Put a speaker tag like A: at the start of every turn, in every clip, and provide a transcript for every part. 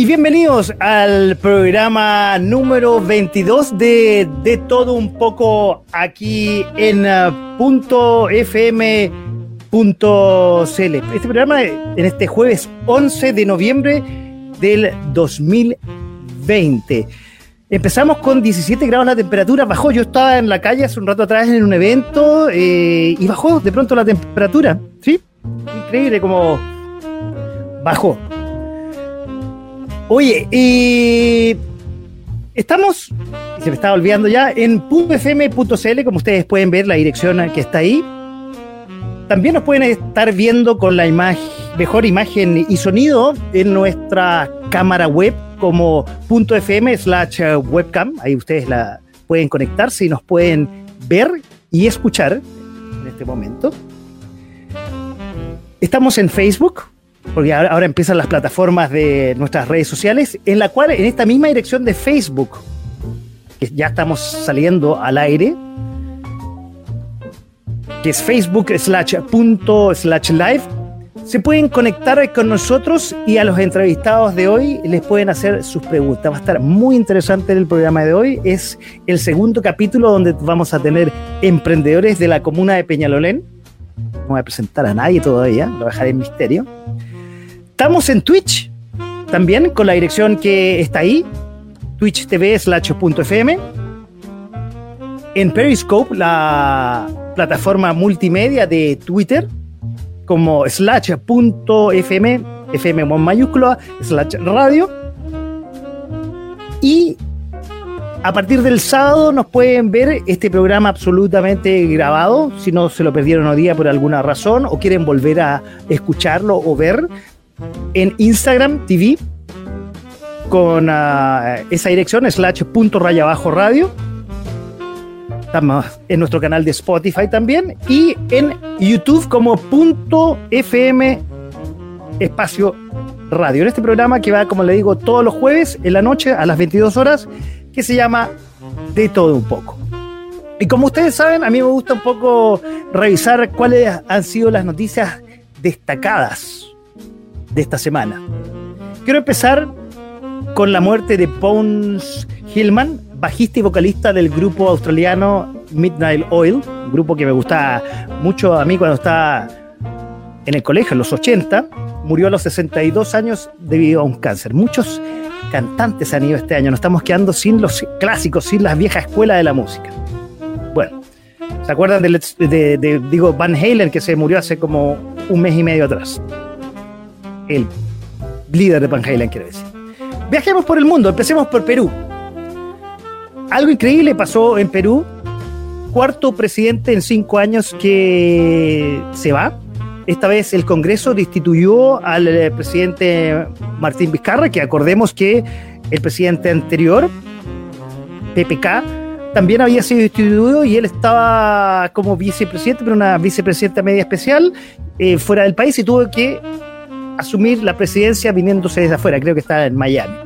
A: Y bienvenidos al programa número 22 de De Todo Un Poco aquí en uh, punto .fm.cl. Este programa en este jueves 11 de noviembre del 2020. Empezamos con 17 grados la temperatura, bajó. Yo estaba en la calle hace un rato atrás en un evento eh, y bajó de pronto la temperatura. ¿Sí? Increíble como bajó. Oye, estamos, se me estaba olvidando ya, en .fm.cl, como ustedes pueden ver la dirección que está ahí. También nos pueden estar viendo con la mejor imagen y sonido en nuestra cámara web como .fm slash webcam. Ahí ustedes la pueden conectarse y nos pueden ver y escuchar en este momento. Estamos en Facebook, porque ahora, empiezan las plataformas de nuestras redes sociales, en la cual, en esta misma dirección de Facebook, que ya estamos saliendo al aire, que es facebook slash punto slash live, se pueden conectar con nosotros y a los entrevistados de hoy les pueden hacer sus preguntas. Va a estar muy interesante el programa de hoy. Es el segundo capítulo donde vamos a tener emprendedores de la comuna de Peñalolén. No voy a presentar a nadie todavía, lo dejaré en misterio. Estamos en Twitch también con la dirección que está ahí, Twitch TV slash .fm. En Periscope, la plataforma multimedia de Twitter, como slash .fm, con mayúscula, slash radio. Y a partir del sábado nos pueden ver este programa absolutamente grabado, si no se lo perdieron hoy día por alguna razón o quieren volver a escucharlo o ver, en Instagram TV con uh, esa dirección, slash punto raya abajo radio. Estamos en nuestro canal de Spotify también y en YouTube como punto FM espacio radio. En este programa que va, como le digo, todos los jueves en la noche a las 22 horas, que se llama De todo un poco. Y como ustedes saben, a mí me gusta un poco revisar cuáles han sido las noticias destacadas de esta semana. Quiero empezar con la muerte de Bones Hillman, bajista y vocalista del grupo australiano Midnight Oil, un grupo que me gusta mucho a mí cuando estaba en el colegio, en los 80. Murió a los 62 años debido a un cáncer. Muchos cantantes han ido este año. Nos estamos quedando sin los clásicos, sin las viejas escuelas de la música. Bueno, ¿se acuerdan de, de, digo, Van Halen que se murió hace como un mes y medio atrás? El líder de Van Halen, quiero decir. Viajemos por el mundo, empecemos por Perú. Algo increíble pasó en Perú. Cuarto presidente en cinco años que se va. Esta vez el Congreso destituyó al eh, presidente Martín Vizcarra, que acordemos que el presidente anterior, PPK, también había sido destituido y él estaba como vicepresidente, pero una vicepresidenta media especial eh, fuera del país y tuvo que asumir la presidencia viniéndose desde afuera, creo que está en Miami.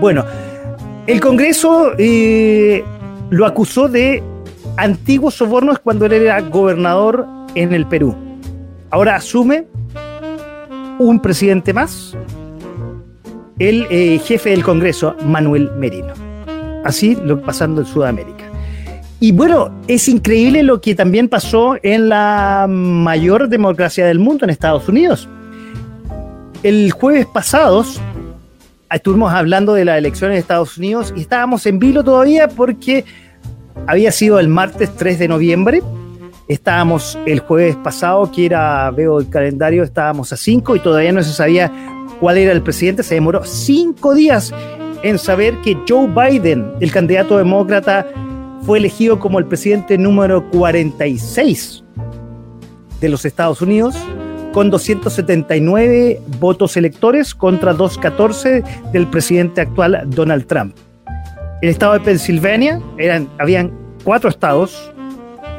A: Bueno, el Congreso eh, lo acusó de antiguos sobornos cuando él era gobernador en el Perú. Ahora asume un presidente más, el eh, jefe del Congreso, Manuel Merino. Así lo pasando en Sudamérica. Y bueno, es increíble lo que también pasó en la mayor democracia del mundo, en Estados Unidos. El jueves pasados estuvimos hablando de las elecciones de Estados Unidos y estábamos en vilo todavía porque había sido el martes 3 de noviembre. Estábamos el jueves pasado, que era, veo el calendario, estábamos a 5 y todavía no se sabía cuál era el presidente. Se demoró cinco días en saber que Joe Biden, el candidato demócrata, fue elegido como el presidente número 46 de los Estados Unidos con 279 votos electores contra 214 del presidente actual Donald Trump. El estado de Pensilvania, eran, habían cuatro estados,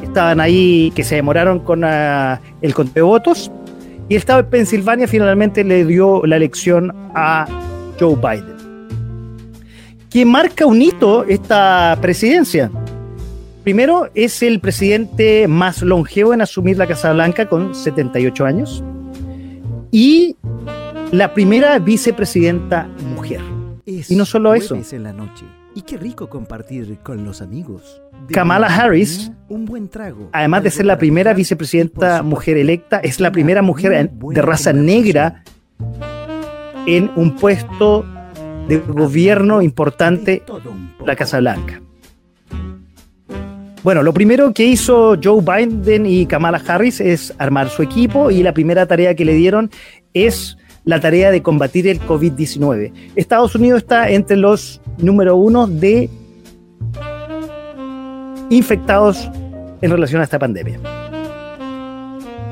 A: estaban ahí que se demoraron con uh, el conteo de votos, y el estado de Pensilvania finalmente le dio la elección a Joe Biden. ¿Quién marca un hito esta presidencia? Primero, es el presidente más longevo en asumir la Casa Blanca con 78 años y la primera vicepresidenta mujer. y no solo eso.
B: En la noche. Y qué rico compartir con los amigos.
A: Kamala Harris,
B: un buen trago,
A: además de ser la primera vicepresidenta mujer electa, es la primera mujer de raza negra en un puesto de gobierno importante, la Casa Blanca. Bueno, lo primero que hizo Joe Biden y Kamala Harris es armar su equipo y la primera tarea que le dieron es la tarea de combatir el COVID-19. Estados Unidos está entre los número uno de infectados en relación a esta pandemia.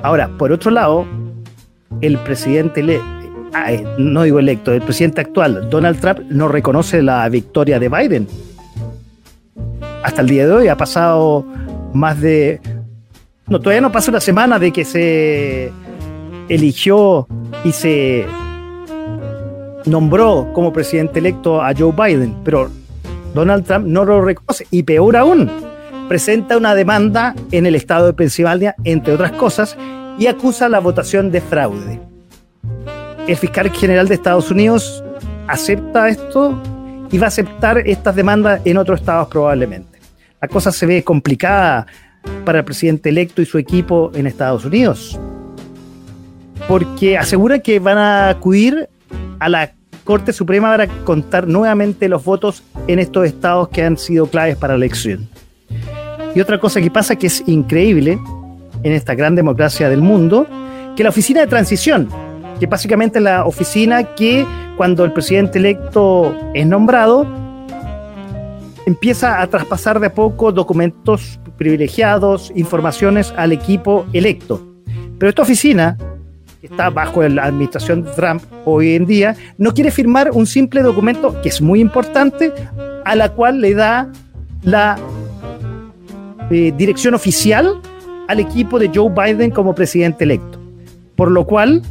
A: Ahora, por otro lado, el presidente, no digo electo, el presidente actual, Donald Trump, no reconoce la victoria de Biden hasta el día de hoy ha pasado más de... No, todavía no pasa una semana de que se eligió y se nombró como presidente electo a Joe Biden, pero Donald Trump no lo reconoce y peor aún, presenta una demanda en el estado de Pensilvania, entre otras cosas, y acusa la votación de fraude. El fiscal general de Estados Unidos acepta esto y va a aceptar estas demandas en otros estados probablemente la cosa se ve complicada para el presidente electo y su equipo en Estados Unidos. Porque asegura que van a acudir a la Corte Suprema para contar nuevamente los votos en estos estados que han sido claves para la elección. Y otra cosa que pasa que es increíble en esta gran democracia del mundo, que la oficina de transición, que básicamente es la oficina que cuando el presidente electo es nombrado, empieza a traspasar de a poco documentos privilegiados, informaciones al equipo electo. Pero esta oficina, que está bajo la administración de Trump hoy en día, no quiere firmar un simple documento que es muy importante, a la cual le da la eh, dirección oficial al equipo de Joe Biden como presidente electo. Por lo cual,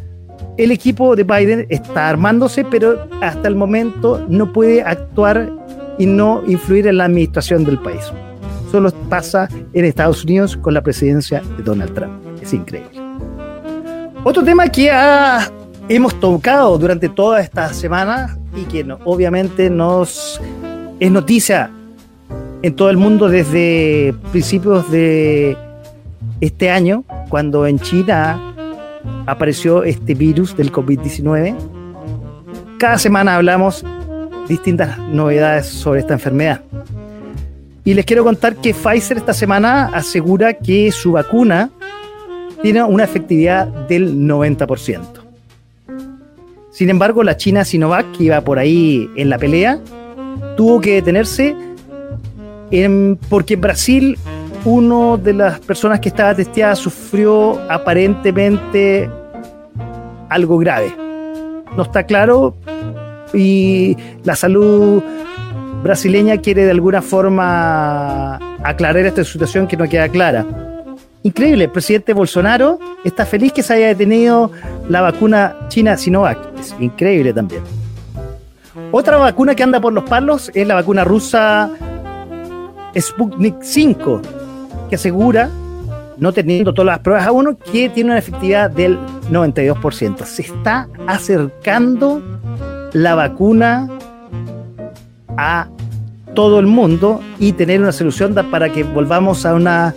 A: el equipo de Biden está armándose, pero hasta el momento no puede actuar y no influir en la administración del país. Solo pasa en Estados Unidos con la presidencia de Donald Trump. Es increíble. Otro tema que hemos tocado durante toda esta semana y que obviamente nos es noticia en todo el mundo desde principios de este año, cuando en China apareció este virus del COVID-19. Cada semana hablamos distintas novedades sobre esta enfermedad. Y les quiero contar que Pfizer esta semana asegura que su vacuna tiene una efectividad del 90%. Sin embargo, la China Sinovac, que iba por ahí en la pelea, tuvo que detenerse porque en Brasil uno de las personas que estaba testeada sufrió aparentemente algo grave. No está claro y la salud brasileña quiere de alguna forma aclarar esta situación que no queda clara. Increíble, el presidente Bolsonaro está feliz que se haya detenido la vacuna china Sinovac. Es increíble también. Otra vacuna que anda por los palos es la vacuna rusa Sputnik 5, que asegura, no teniendo todas las pruebas a uno, que tiene una efectividad del 92%. Se está acercando la vacuna a todo el mundo y tener una solución para que volvamos a una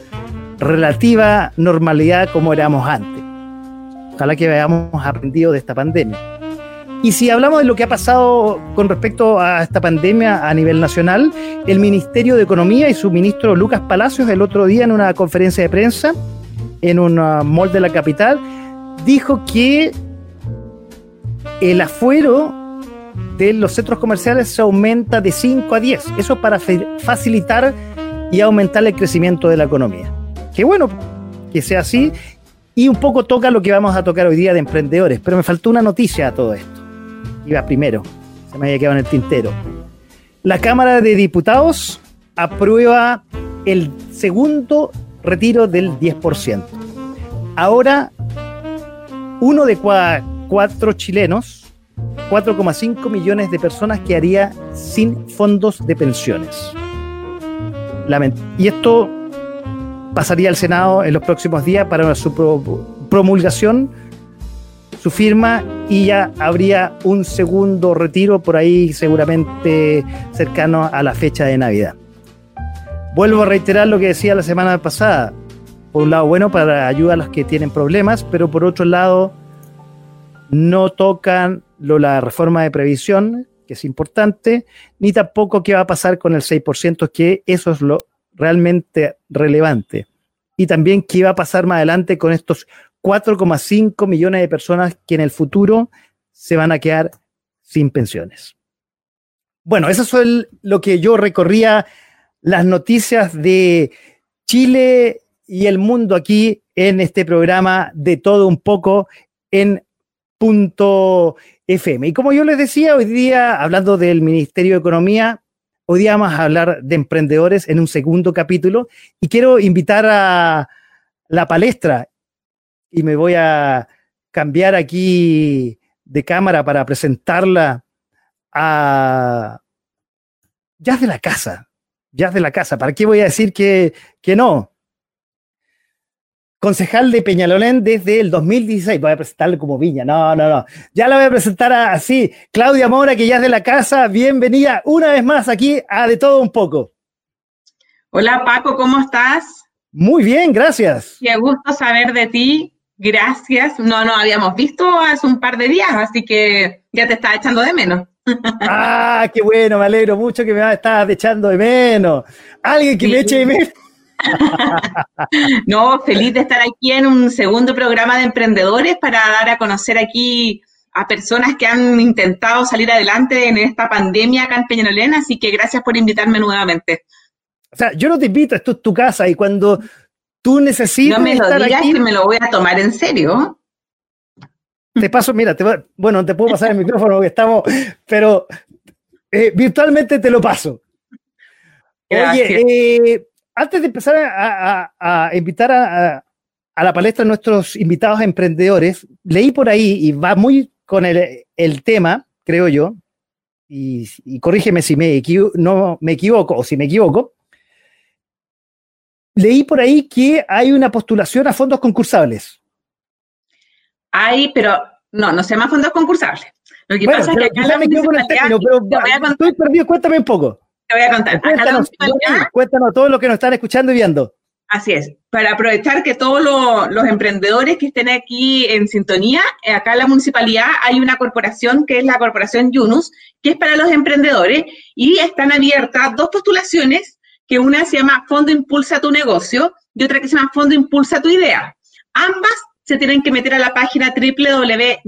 A: relativa normalidad como éramos antes. Ojalá que hayamos aprendido de esta pandemia. Y si hablamos de lo que ha pasado con respecto a esta pandemia a nivel nacional, el Ministerio de Economía y su ministro Lucas Palacios el otro día en una conferencia de prensa en un mall de la capital dijo que el afuero de los centros comerciales se aumenta de 5 a 10. Eso para facilitar y aumentar el crecimiento de la economía. Qué bueno que sea así y un poco toca lo que vamos a tocar hoy día de emprendedores, pero me faltó una noticia a todo esto. Iba primero, se me había quedado en el tintero. La Cámara de Diputados aprueba el segundo retiro del 10%. Ahora, uno de cuatro chilenos, 4,5 millones de personas quedaría sin fondos de pensiones. Y esto pasaría al Senado en los próximos días para su promulgación, su firma y ya habría un segundo retiro por ahí seguramente cercano a la fecha de Navidad. Vuelvo a reiterar lo que decía la semana pasada. Por un lado, bueno, para ayudar a los que tienen problemas, pero por otro lado, no tocan la reforma de previsión, que es importante, ni tampoco qué va a pasar con el 6%, que eso es lo realmente relevante. Y también qué va a pasar más adelante con estos 4,5 millones de personas que en el futuro se van a quedar sin pensiones. Bueno, eso es lo que yo recorría las noticias de Chile y el mundo aquí en este programa de todo un poco en punto FM. Y como yo les decía, hoy día, hablando del Ministerio de Economía, hoy día vamos a hablar de emprendedores en un segundo capítulo y quiero invitar a la palestra y me voy a cambiar aquí de cámara para presentarla a ya de la casa, ya de la casa. ¿Para qué voy a decir que, que no? Concejal de Peñalolén desde el 2016. Voy a presentarle como Viña. No, no, no. Ya la voy a presentar así. Claudia Mora, que ya es de la casa. Bienvenida una vez más aquí a De Todo Un Poco.
C: Hola Paco, ¿cómo estás?
A: Muy bien, gracias.
C: Qué gusto saber de ti. Gracias. No nos habíamos visto hace un par de días, así que ya te estaba echando de menos.
A: Ah, qué bueno, me alegro mucho que me estás echando de menos. Alguien que me eche de menos.
C: no, feliz de estar aquí en un segundo programa de emprendedores para dar a conocer aquí a personas que han intentado salir adelante en esta pandemia acá en Peñalolén, así que gracias por invitarme nuevamente.
A: O sea, yo no te invito, esto es tu casa y cuando tú necesitas
C: no me lo digas que me lo voy a tomar en serio.
A: Te paso, mira, te, bueno, te puedo pasar el micrófono porque estamos, pero eh, virtualmente te lo paso. Oye, eh, antes de empezar a, invitar a, la palestra a nuestros invitados emprendedores, leí por ahí y va muy con el, tema, creo yo, y, corrígeme si me, no me equivoco o si me equivoco. Leí por ahí que hay una postulación a fondos concursables.
C: Hay, pero no, no se llama fondos concursables. Lo que pasa es que acá la municipalidad...
A: pero estoy perdido, cuéntame un poco.
C: Te voy a contar.
A: Cuéntanos, cuéntanos todo lo que nos están escuchando y viendo.
C: Así es, para aprovechar que todos los emprendedores que estén aquí en sintonía, eh, acá en la municipalidad hay una corporación que es la corporación Yunus, que es para los emprendedores y están abiertas dos postulaciones, que una se llama Fondo Impulsa tu negocio y otra que se llama Fondo Impulsa tu idea. Ambas se tienen que meter a la página www.yunus.cl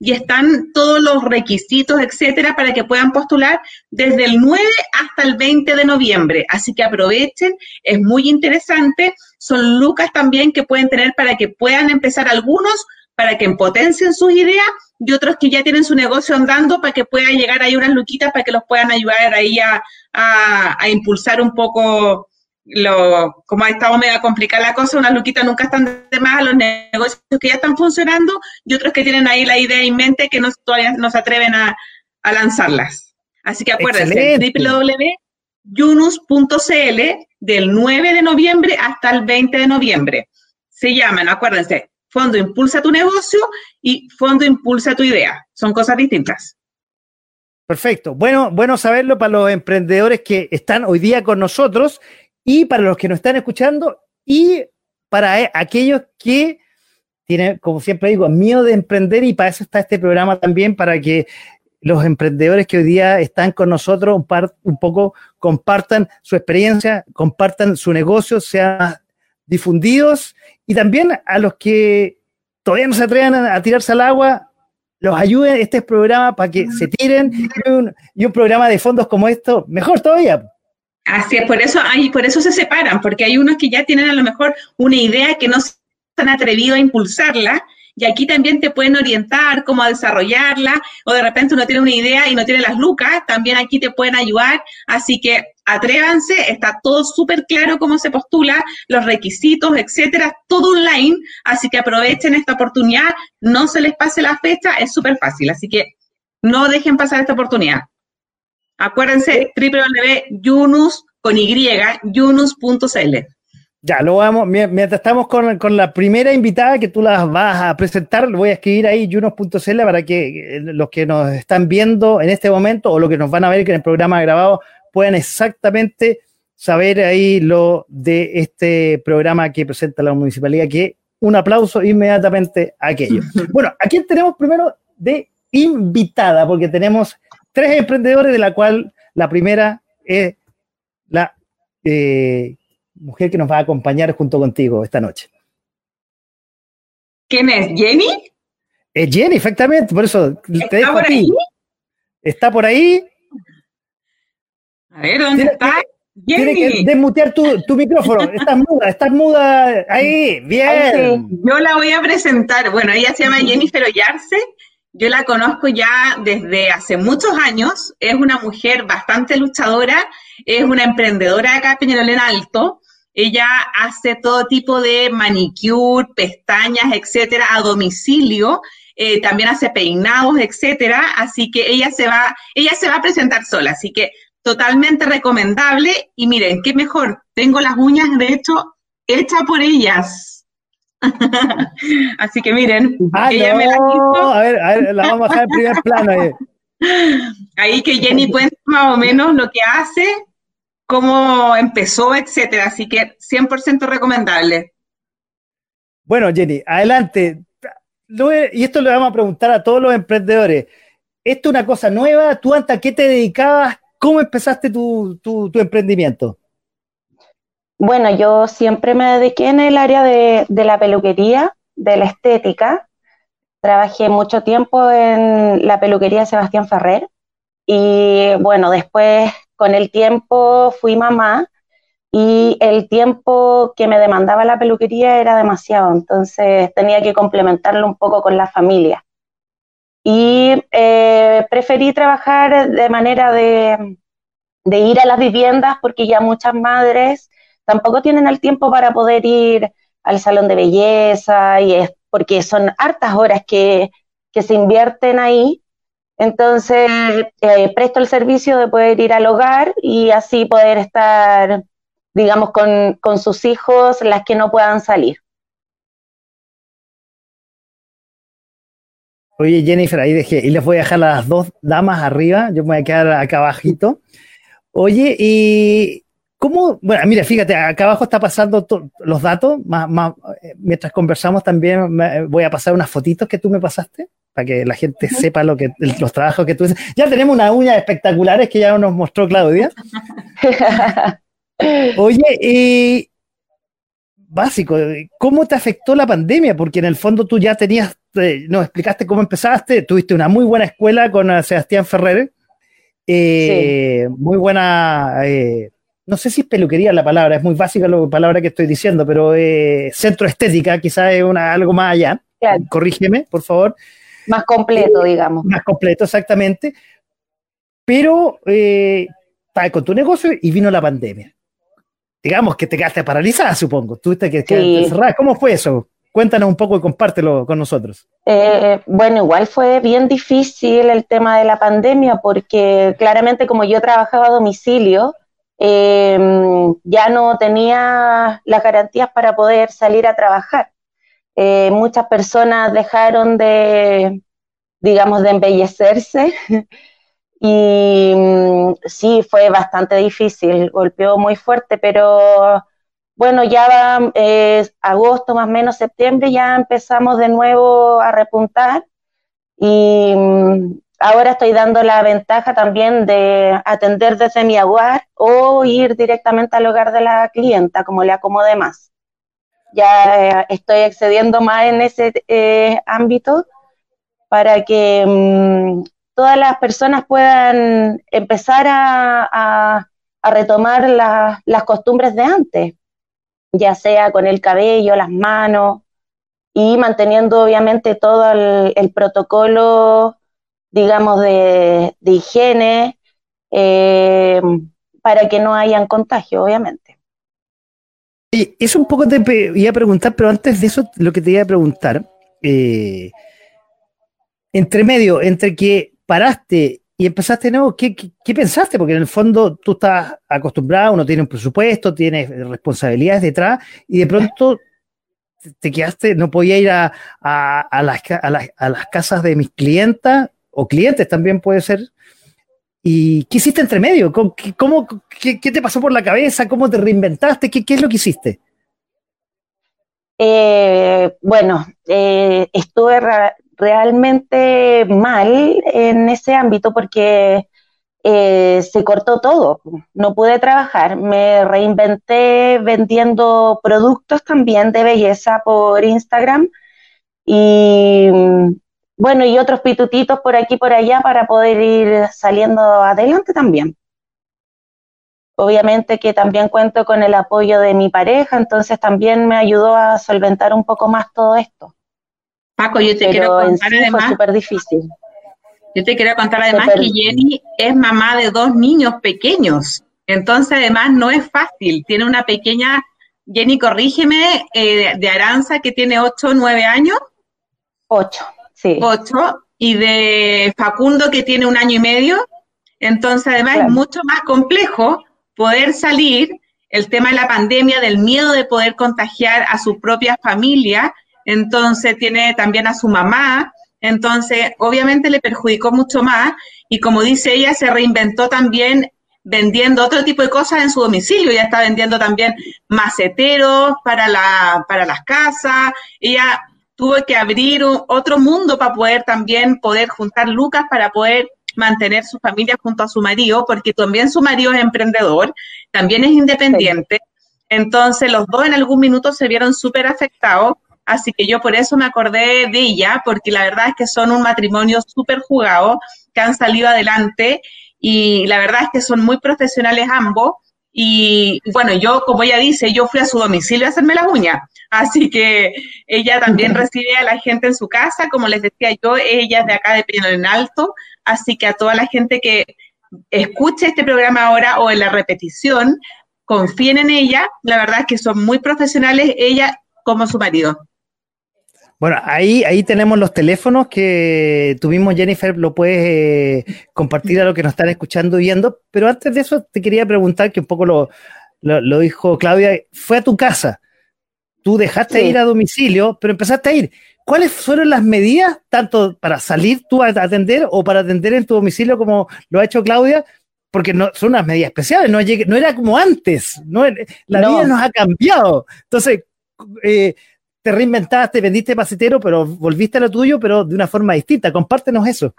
C: y están todos los requisitos, etcétera, para que puedan postular desde el 9 hasta el 20 de noviembre. Así que aprovechen, es muy interesante. Son lucas también que pueden tener para que puedan empezar algunos, para que potencien sus ideas y otros que ya tienen su negocio andando para que puedan llegar ahí unas luquitas para que los puedan ayudar ahí a, a impulsar un poco lo, como ha estado mega complicada la cosa, unas luquitas nunca están de más a los negocios que ya están funcionando y otros que tienen ahí la idea en mente que no, todavía no se atreven a, lanzarlas. Así que acuérdense, www.yunus.cl del 9 de noviembre hasta el 20 de noviembre. Se llaman, acuérdense, Fondo Impulsa tu negocio y Fondo Impulsa tu idea. Son cosas distintas.
A: Perfecto. Bueno, bueno saberlo para los emprendedores que están hoy día con nosotros y para los que nos están escuchando y para eh, aquellos que tienen, como siempre digo, miedo de emprender y para eso está este programa también, para que los emprendedores que hoy día están con nosotros un, un poco compartan su experiencia, compartan su negocio, sean difundidos y también a los que todavía no se atrevan a, tirarse al agua, los ayuden este programa para que se tiren y un programa de fondos como esto, mejor todavía.
C: Así es, por eso, hay, por eso se separan, porque hay unos que ya tienen a lo mejor una idea que no han atrevido a impulsarla y aquí también te pueden orientar cómo desarrollarla o de repente uno tiene una idea y no tiene las lucas, también aquí te pueden ayudar, así que atrévanse, está todo súper claro cómo se postula, los requisitos, etcétera, todo online, así que aprovechen esta oportunidad, no se les pase la fecha, es súper fácil, así que no dejen pasar esta oportunidad. Acuérdense, www.yunus con y, yunus.cl.
A: Ya, lo vamos, mientras estamos con, la primera invitada que tú las vas a presentar, voy a escribir ahí junos.cl para que eh, los que nos están viendo en este momento o los que nos van a ver en el programa grabado puedan exactamente saber ahí lo de este programa que presenta la municipalidad, que un aplauso inmediatamente a aquello. Bueno, aquí tenemos primero de invitada, porque tenemos tres emprendedores, de la cual la primera es la eh, mujer que nos va a acompañar junto contigo esta noche.
C: ¿Quién es? ¿Jenny?
A: Es Jenny, efectivamente, por eso te dejo por Ahí? ¿Está por ahí?
C: A ver, ¿dónde está?
A: Jenny. Tienes que desmutear tu, micrófono. Estás muda, estás muda. Ahí, bien.
C: Yo la voy a presentar. Bueno, ella se llama Jennifer Ollarse. Yo la conozco ya desde hace muchos años. Es una mujer bastante luchadora. Es una emprendedora acá en Peñalolén Alto. Ella hace todo tipo de manicure, pestañas, etcétera, a domicilio. Eh, también hace peinados, etcétera. Así que ella se va, ella se va a presentar sola. Así que totalmente recomendable. Y miren, qué mejor. Tengo las uñas, de hecho, hechas por ellas. Así que miren,
A: ah, ella me la hizo. A ver, a ver, la vamos a dejar en primer plano. Ahí.
C: ahí que Jenny cuenta más o menos lo que hace cómo empezó, etcétera. Así que 100% recomendable.
A: Bueno, Jenny, adelante. Y esto le vamos a preguntar a todos los emprendedores. ¿Esto es una cosa nueva? ¿Tú antes a qué te dedicabas? ¿Cómo empezaste tu, tu, emprendimiento?
D: Bueno, yo siempre me dediqué en el área de, de la peluquería, de la estética. Trabajé mucho tiempo en la peluquería Sebastián Ferrer y bueno, después con el tiempo fui mamá y el tiempo que me demandaba la peluquería era demasiado, entonces tenía que complementarlo un poco con la familia. Y eh, preferí trabajar de manera de, ir a las viviendas porque ya muchas madres tampoco tienen el tiempo para poder ir al salón de belleza y es porque son hartas horas que, que se invierten ahí entonces, eh, presto el servicio de poder ir al hogar y así poder estar, digamos, con, sus hijos, las que no puedan salir.
A: Oye, Jennifer, ahí dejé, y les voy a dejar las dos damas arriba, yo me voy a quedar acá abajito. Oye, y ¿Cómo? Bueno, mira, fíjate, acá abajo está pasando los datos. Más, eh, mientras conversamos también voy a pasar unas fotitos que tú me pasaste para que la gente sepa lo que los trabajos que tú haces. Ya tenemos unas uñas espectaculares que ya nos mostró Claudia. Oye, y básico, ¿cómo te afectó la pandemia? Porque en el fondo tú ya tenías, eh, nos explicaste cómo empezaste, tuviste una muy buena escuela con eh, Sebastián Ferrer, muy buena no sé si es peluquería la palabra, es muy básica la palabra que estoy diciendo, pero eh, centro estética, quizás es una, algo más allá. Corrígeme, por favor.
D: Más completo, digamos.
A: Más completo, exactamente. Pero eh, con tu negocio y vino la pandemia. Digamos que te quedaste paralizada, supongo. Tuviste que quedarte cerrada. ¿Cómo fue eso? Cuéntanos un poco y compártelo con nosotros.
D: Eh, bueno, igual fue bien difícil el tema de la pandemia porque claramente como yo trabajaba a domicilio, Em, ya no tenía las garantías para poder salir a trabajar. Eh, muchas personas dejaron de, digamos, de embellecerse y mm, sí, fue bastante difícil, golpeó muy fuerte, pero bueno, ya eh, agosto, más o menos septiembre, ya empezamos de nuevo a repuntar y mm, ahora estoy dando la ventaja también de atender desde mi hogar o ir directamente al hogar de la clienta, como le acomode más. Ya eh, estoy excediendo más en ese eh, ámbito para que mm, todas las personas puedan empezar a, retomar las costumbres de antes, ya sea con el cabello, las manos, y manteniendo obviamente todo el, protocolo, digamos, de, higiene eh, para que no hayan contagio, obviamente.
A: Y eso un poco te iba a preguntar, pero antes de eso, lo que te iba a preguntar, eh, entre medio, entre que paraste y empezaste de nuevo, ¿qué, pensaste? Porque en el fondo tú estás acostumbrado, uno tiene un presupuesto, tiene responsabilidades detrás, y de pronto te quedaste, no podía ir a, las, a, las, casas de mis clientas, o clientes también puede ser. ¿Y qué hiciste entre medio? ¿Cómo, qué, te pasó por la cabeza? ¿Cómo te reinventaste? ¿Qué, es lo que hiciste?
D: Eh, bueno, eh, estuve realmente mal en ese ámbito porque eh, se cortó todo, no pude trabajar, me reinventé vendiendo productos también de belleza por Instagram y bueno, y otros pitutitos por aquí por allá para poder ir saliendo adelante también. Obviamente que también cuento con el apoyo de mi pareja, entonces también me ayudó a solventar un poco más todo esto.
C: Paco, yo te quiero contar además.
D: difícil.
C: Yo te quería contar además que Jenny es mamá de dos niños pequeños. Entonces, además, no es fácil. Tiene una pequeña, Jenny, corrígeme, eh, de Aranza que tiene ocho o 9 años.
D: Ocho, sí.
C: Ocho. Y de Facundo que tiene un año y medio. Entonces, además, es mucho más complejo poder salir el tema de la pandemia, del miedo de poder contagiar a su propia familia entonces tiene también a su mamá, entonces obviamente le perjudicó mucho más y como dice ella, se reinventó también vendiendo otro tipo de cosas en su domicilio, ya está vendiendo también maceteros para, la, para las casas, ella tuvo que abrir otro mundo para poder también poder juntar lucas para poder mantener su familia junto a su marido, porque también su marido es emprendedor, también es independiente, entonces los dos en algún minuto se vieron súper afectados Así que yo por eso me acordé de ella, porque la verdad es que son un matrimonio súper jugado, que han salido adelante y la verdad es que son muy profesionales ambos. Y bueno, yo, como ella dice, yo fui a su domicilio a hacerme las uñas. Así que ella también recibe a la gente en su casa, como les decía yo, ella es de acá de en Alto. Así que a toda la gente que escuche este programa ahora o en la repetición, confíen en ella. La verdad es que son muy profesionales, ella como su marido.
A: Bueno, ahí, ahí tenemos los teléfonos que tuvimos, Jennifer, lo puedes eh, compartir a los que nos están escuchando y viendo, pero antes de eso te quería preguntar, que un poco lo, lo, dijo Claudia, fue a tu casa, tú dejaste de ir a domicilio, pero empezaste a ir. ¿Cuáles fueron las medidas, tanto para salir tú a atender o para atender en tu domicilio como lo ha hecho Claudia? Porque no, son unas medidas especiales, no, no era como antes, no, la vida nos ha cambiado. Entonces, eh, te reinventaste, vendiste macetero, pero volviste a lo tuyo, pero de una forma distinta. Compártenos eso.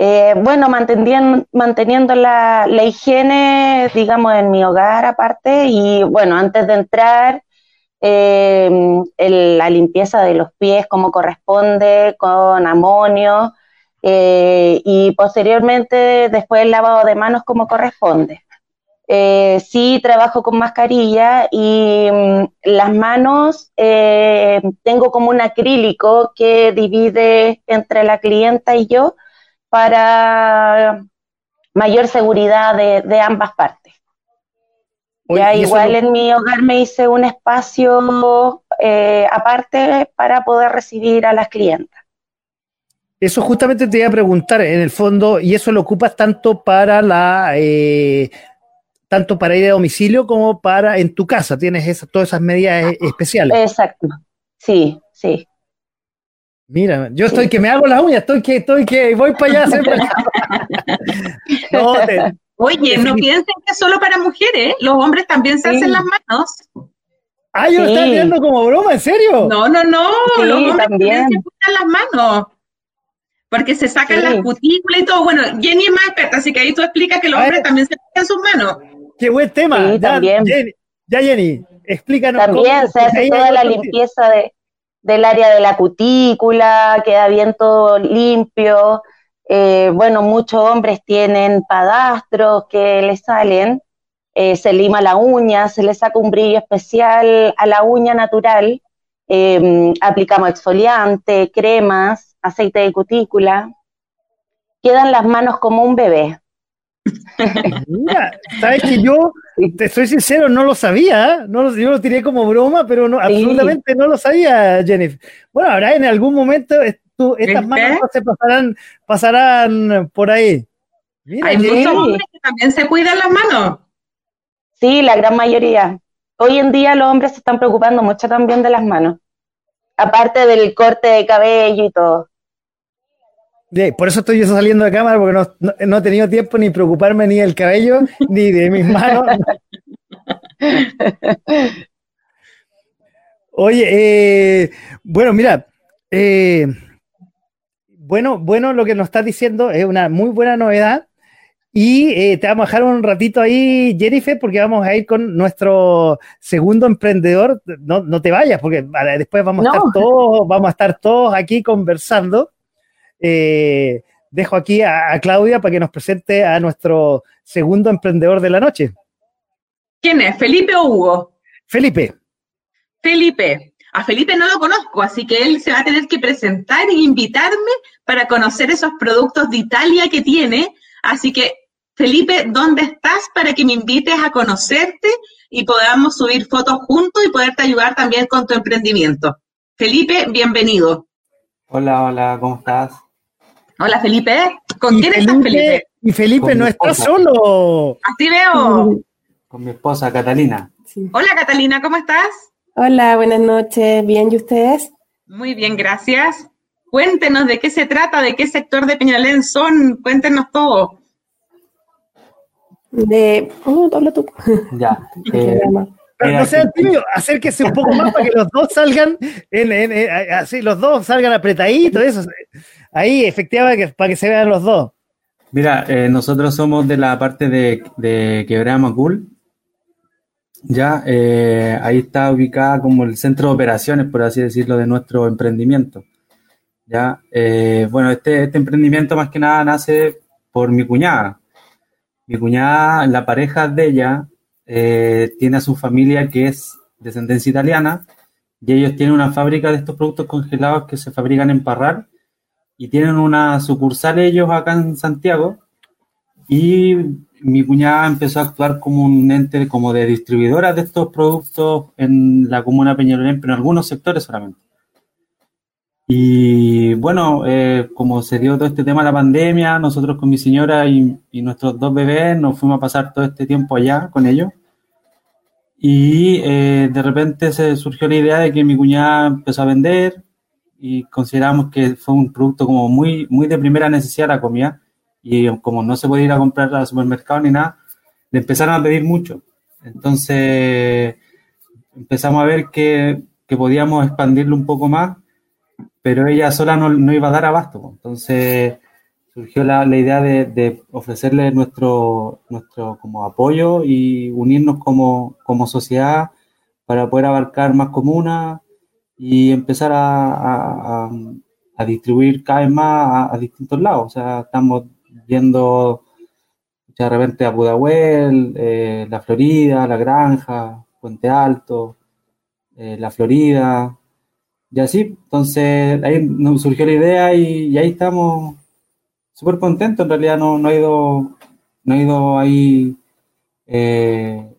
D: Eh, bueno, manteniendo, manteniendo la, higiene, digamos, en mi hogar aparte, y bueno, antes de entrar, eh, la limpieza de los pies como corresponde, con amonio, eh, y posteriormente después el lavado de manos como corresponde. Eh, sí trabajo con mascarilla y mm, las manos eh, tengo como un acrílico que divide entre la clienta y yo para mayor seguridad de, ambas partes. Ya igual en mi hogar me hice un espacio eh, aparte para poder recibir a las clientas.
A: Eso justamente te iba a preguntar, en el fondo, y eso lo ocupas tanto para la tanto para ir a domicilio como para en tu casa. Tienes todas esas medidas e, especiales.
D: Exacto. Sí, sí.
A: Mira, yo estoy que me hago las uñas, estoy que, estoy que voy para allá a hacer.
C: Oye, no piensen que es solo para mujeres, los hombres también se hacen las manos.
A: Ah, yo estaba viendo como broma, ¿en serio?
C: No, no, no, los hombres también, se ponen las manos. Porque se sacan las cutículas y todo. Bueno, Jenny es más experta, así que ahí tú explicas que los hombres también se ponen sus manos.
A: Qué buen tema. ya, también. Jenny, ya, Jenny, explícanos.
D: También se hace toda la limpieza de, del área de la cutícula, queda bien todo limpio. Eh, bueno, muchos hombres tienen padastros que les salen, eh, se lima la uña, se le saca un brillo especial a la uña natural, em, aplicamos exfoliante, cremas, aceite de cutícula. Quedan las manos como un bebé.
A: Mira, sabes que yo, te soy sincero, no lo sabía, ¿eh? no lo, yo lo tiré como broma, pero no, absolutamente no lo sabía, Jennifer. Bueno, ahora en algún momento estas manos se pasarán, pasarán por ahí.
C: Hay muchos hombres que también se cuidan las manos.
D: Sí, la gran mayoría. Hoy en día los hombres se están preocupando mucho también de las manos, aparte del corte de cabello y todo
A: por eso estoy yo saliendo de cámara, porque no, he tenido tiempo ni preocuparme ni del cabello, ni de mis manos. Oye, eh, bueno, mira, eh, bueno, bueno, lo que nos estás diciendo es una muy buena novedad. Y eh, te vamos a dejar un ratito ahí, Jennifer, porque vamos a ir con nuestro segundo emprendedor. No, no te vayas, porque después vamos a estar todos, vamos a estar todos aquí conversando. Eh, dejo aquí a, Claudia para que nos presente a nuestro segundo emprendedor de la noche.
C: ¿Quién es? ¿Felipe o Hugo?
A: Felipe.
C: Felipe. A Felipe no lo conozco, así que él se va a tener que presentar e invitarme para conocer esos productos de Italia que tiene. Así que, Felipe, ¿dónde estás para que me invites a conocerte y podamos subir fotos juntos y poderte ayudar también con tu emprendimiento? Felipe, bienvenido.
E: Hola, hola, ¿cómo estás?
C: Hola Felipe, ¿con quién estás Felipe?
A: Y Felipe no está solo.
C: Así veo.
E: Con mi esposa Catalina.
C: Hola Catalina, ¿cómo estás?
F: Hola, buenas noches, bien, ¿y ustedes?
C: Muy bien, gracias. Cuéntenos de qué se trata, de qué sector de Peñalén son, cuéntenos todo.
F: De... Oh, habla tú.
E: Ya.
A: Eh, no sea tímido, acérquese un poco más para que los dos salgan, en, así, los dos salgan apretaditos, eso. Ahí, efectivamente, para que se vean los dos.
E: Mira, eh, nosotros somos de la parte de, de Quebrada Macul. Ya, eh, ahí está ubicada como el centro de operaciones, por así decirlo, de nuestro emprendimiento. Ya, eh, bueno, este, este emprendimiento más que nada nace por mi cuñada. Mi cuñada, la pareja de ella, tiene a su familia que es descendencia italiana y ellos tienen una fábrica de estos productos congelados que se fabrican en Parral y tienen una sucursal ellos acá en Santiago y mi cuñada empezó a actuar como un ente como de distribuidora de estos productos en la comuna Peñalolén, pero en algunos sectores solamente. Y bueno, eh, como se dio todo este tema de la pandemia, nosotros con mi señora y, nuestros dos bebés nos fuimos a pasar todo este tiempo allá con ellos. Y eh, de repente se surgió la idea de que mi cuñada empezó a vender, y consideramos que fue un producto como muy, muy de primera necesidad la comida y como no se puede ir a comprar al supermercado ni nada, le empezaron a pedir mucho. Entonces empezamos a ver que, que podíamos expandirlo un poco más, pero ella sola no, iba a dar abasto. Entonces surgió la, la idea de, ofrecerle nuestro, nuestro como apoyo y unirnos como, como sociedad para poder abarcar más comunas y empezar a, a, distribuir cada vez más a, distintos lados. O sea, estamos viendo de repente a Pudahuel, eh, la Florida, la Granja, Puente Alto, eh, la Florida, y así. Entonces ahí nos surgió la idea y, ahí estamos súper contentos. En realidad no, no, ha ido, no ha ido ahí eh,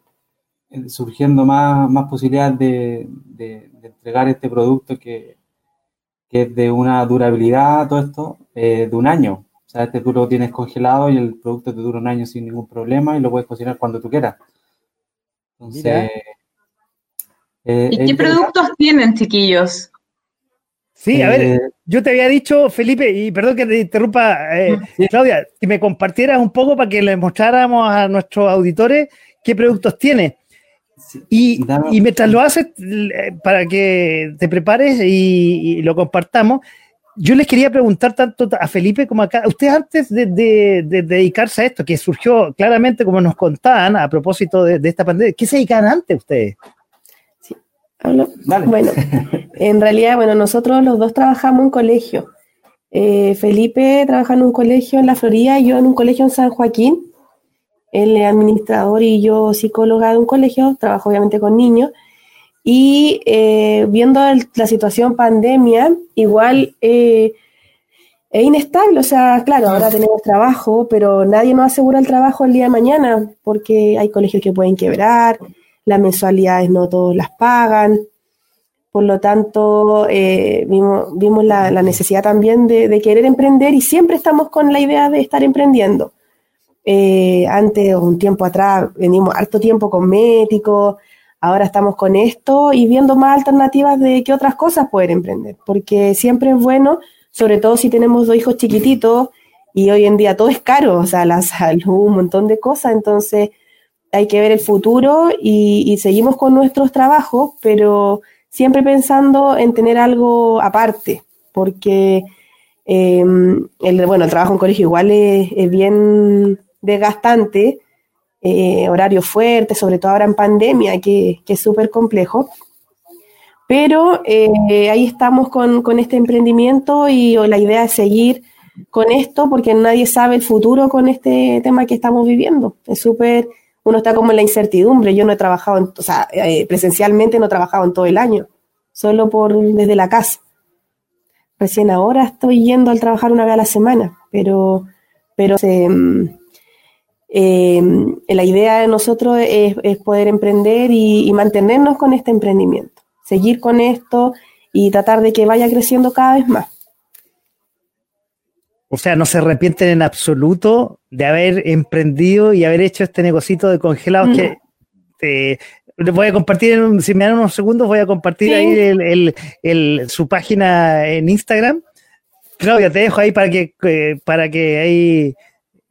E: surgiendo más, más posibilidades de entregar este producto que, que es de una durabilidad, todo esto, eh, de un año. O sea, este tú lo tienes congelado y el producto te dura un año sin ningún problema y lo puedes cocinar cuando tú quieras.
C: Entonces, eh, ¿Y qué productos tienen, chiquillos?
A: Sí, a ver, eh, yo te había dicho, Felipe, y perdón que te interrumpa, Claudia, que me compartieras un poco para que le mostráramos a nuestros auditores qué productos tiene. Y, mientras lo haces, para que te prepares y, lo compartamos, yo les quería preguntar tanto a Felipe como a usted antes de, dedicarse a esto, que surgió claramente, como nos contaban, a propósito de, esta pandemia, ¿qué se dedican antes ustedes?
F: Hablo. Bueno, en realidad, bueno, nosotros los dos trabajamos en colegio. Eh, Felipe trabaja en un colegio en la Florida y yo en un colegio en San Joaquín él es administrador y yo psicóloga de un colegio, trabajo obviamente con niños. Y eh, viendo la situación pandemia, igual eh, es inestable. O sea, claro, ahora tenemos trabajo, pero nadie nos asegura el trabajo el día de mañana, porque hay colegios que pueden quebrar, las mensualidades no todos las pagan. Por lo tanto, eh, vimos, la, necesidad también de, querer emprender y siempre estamos con la idea de estar emprendiendo. Eh, antes, un tiempo atrás, venimos harto tiempo con médicos, ahora estamos con esto y viendo más alternativas de qué otras cosas poder emprender, porque siempre es bueno, sobre todo si tenemos dos hijos chiquititos y hoy en día todo es caro, o sea, la salud, un montón de cosas, entonces hay que ver el futuro y seguimos con nuestros trabajos, pero siempre pensando en tener algo aparte, porque em, el, bueno, el trabajo en colegio igual es, bien desgastante, eh, horario fuerte, sobre todo ahora en pandemia, que, es súper complejo. Pero eh, ahí estamos con, con, este emprendimiento y la idea es seguir con esto porque nadie sabe el futuro con este tema que estamos viviendo. Es súper uno está como en la incertidumbre. Yo no he trabajado, o sea, eh, presencialmente no he trabajado en todo el año, solo por desde la casa. Recién ahora estoy yendo al trabajar una vez a la semana, pero, pero em, em, la idea de nosotros es, poder emprender y, mantenernos con este emprendimiento, seguir con esto y tratar de que vaya creciendo cada vez más.
A: O sea, no se arrepienten en absoluto de haber emprendido y haber hecho este negocito de congelados que eh, voy a compartir, si me dan unos segundos, voy a compartir ahí su página en Instagram. Claudia, te dejo ahí para que, para que ahí...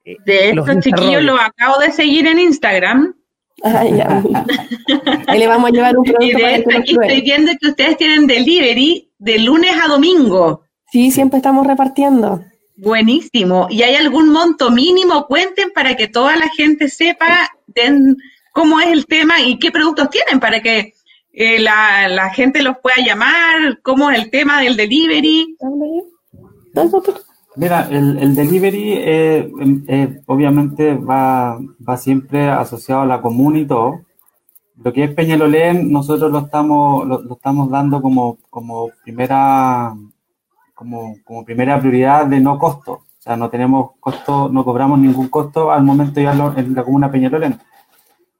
C: Eh, de estos chiquillos lo acabo de seguir en Instagram.
F: ahí le vamos a llevar un producto.
C: Y de aquí estoy viendo que ustedes tienen delivery de lunes a domingo.
F: Sí, siempre estamos repartiendo.
C: Buenísimo. ¿Y hay algún monto mínimo? Cuenten para que toda la gente sepa cómo es el tema y qué productos tienen para que eh, la, gente los pueda llamar, cómo es el tema del delivery.
E: Mira, el, delivery eh, em, eh, obviamente va, va siempre asociado a la común y todo. Lo que es Peñalolén, nosotros lo estamos, lo, lo estamos dando como, como primera como, como primera prioridad de no costo. O sea, no tenemos costo, no cobramos ningún costo al momento llevarlo en la comuna Peñalolén.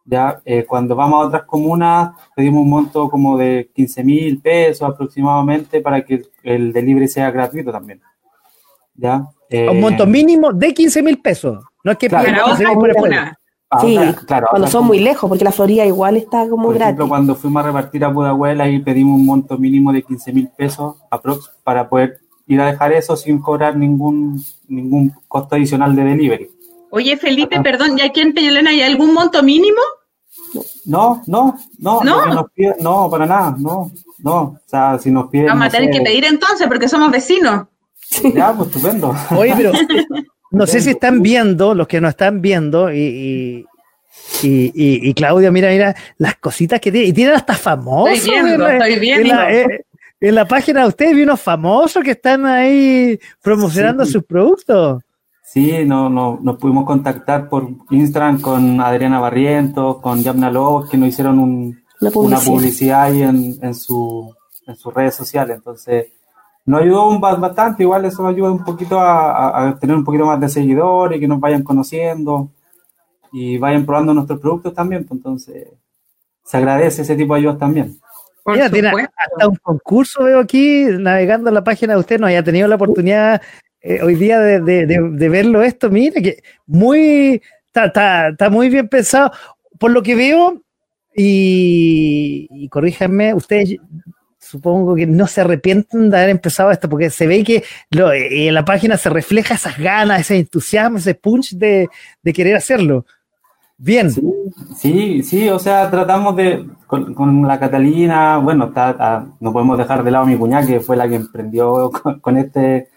E: Ya, eh, cuando vamos a otras comunas, pedimos un monto como de 15 mil pesos aproximadamente para que el delivery sea gratuito también. ¿Ya?
A: un monto eh, mínimo de 15 mil pesos. No es que
F: claro, ah, sí, claro, cuando son muy lejos, porque la Florida igual está como
E: por
F: gratis.
E: Ejemplo, cuando fuimos a repartir a Pudahuel, ahí pedimos un monto mínimo de 15 mil pesos aprox para poder ir a dejar eso sin cobrar ningún, ningún costo adicional de delivery.
C: Oye, Felipe, perdón, ¿y aquí en Peñalena hay algún monto mínimo?
E: No, no, no, no, no para nada, no, no. O sea, si nos piden.
C: Vamos a tener que pedir entonces porque somos vecinos.
E: Ya, pues estupendo.
A: Oye, pero no sé si están viendo, los que nos están viendo, y, y, y, Claudia, mira, mira las cositas que tiene. Y tienen hasta famosos.
C: Estoy viendo, estoy viendo.
A: Eh, en la página de ustedes vi unos famosos que están ahí promocionando sus productos.
E: Sí, no, no, nos pudimos contactar por Instagram con Adriana Barrientos, con Yamna Lobos, que nos hicieron una publicidad ahí en, en, su, en sus redes sociales. Entonces, nos ayudó bastante, igual eso nos ayuda un poquito a, a, tener un poquito más de seguidores, y que nos vayan conociendo y vayan probando nuestros productos también. Pues, entonces, se agradece ese tipo de ayudas también.
A: Mira, tiene hasta un concurso, veo aquí, navegando la página de usted, no haya tenido la oportunidad eh, hoy día de, verlo esto, mira, que muy, está, muy bien pensado. Por lo que veo, y, corríjanme, ustedes supongo que no se arrepienten de haber empezado esto, porque se ve que eh, en la página se refleja esas ganas, ese entusiasmo, ese punch de, de querer hacerlo. Bien.
E: Sí, sí, o sea, tratamos de, con, la Catalina, bueno, está, no podemos dejar de lado a mi cuñada, que fue la que emprendió con, este,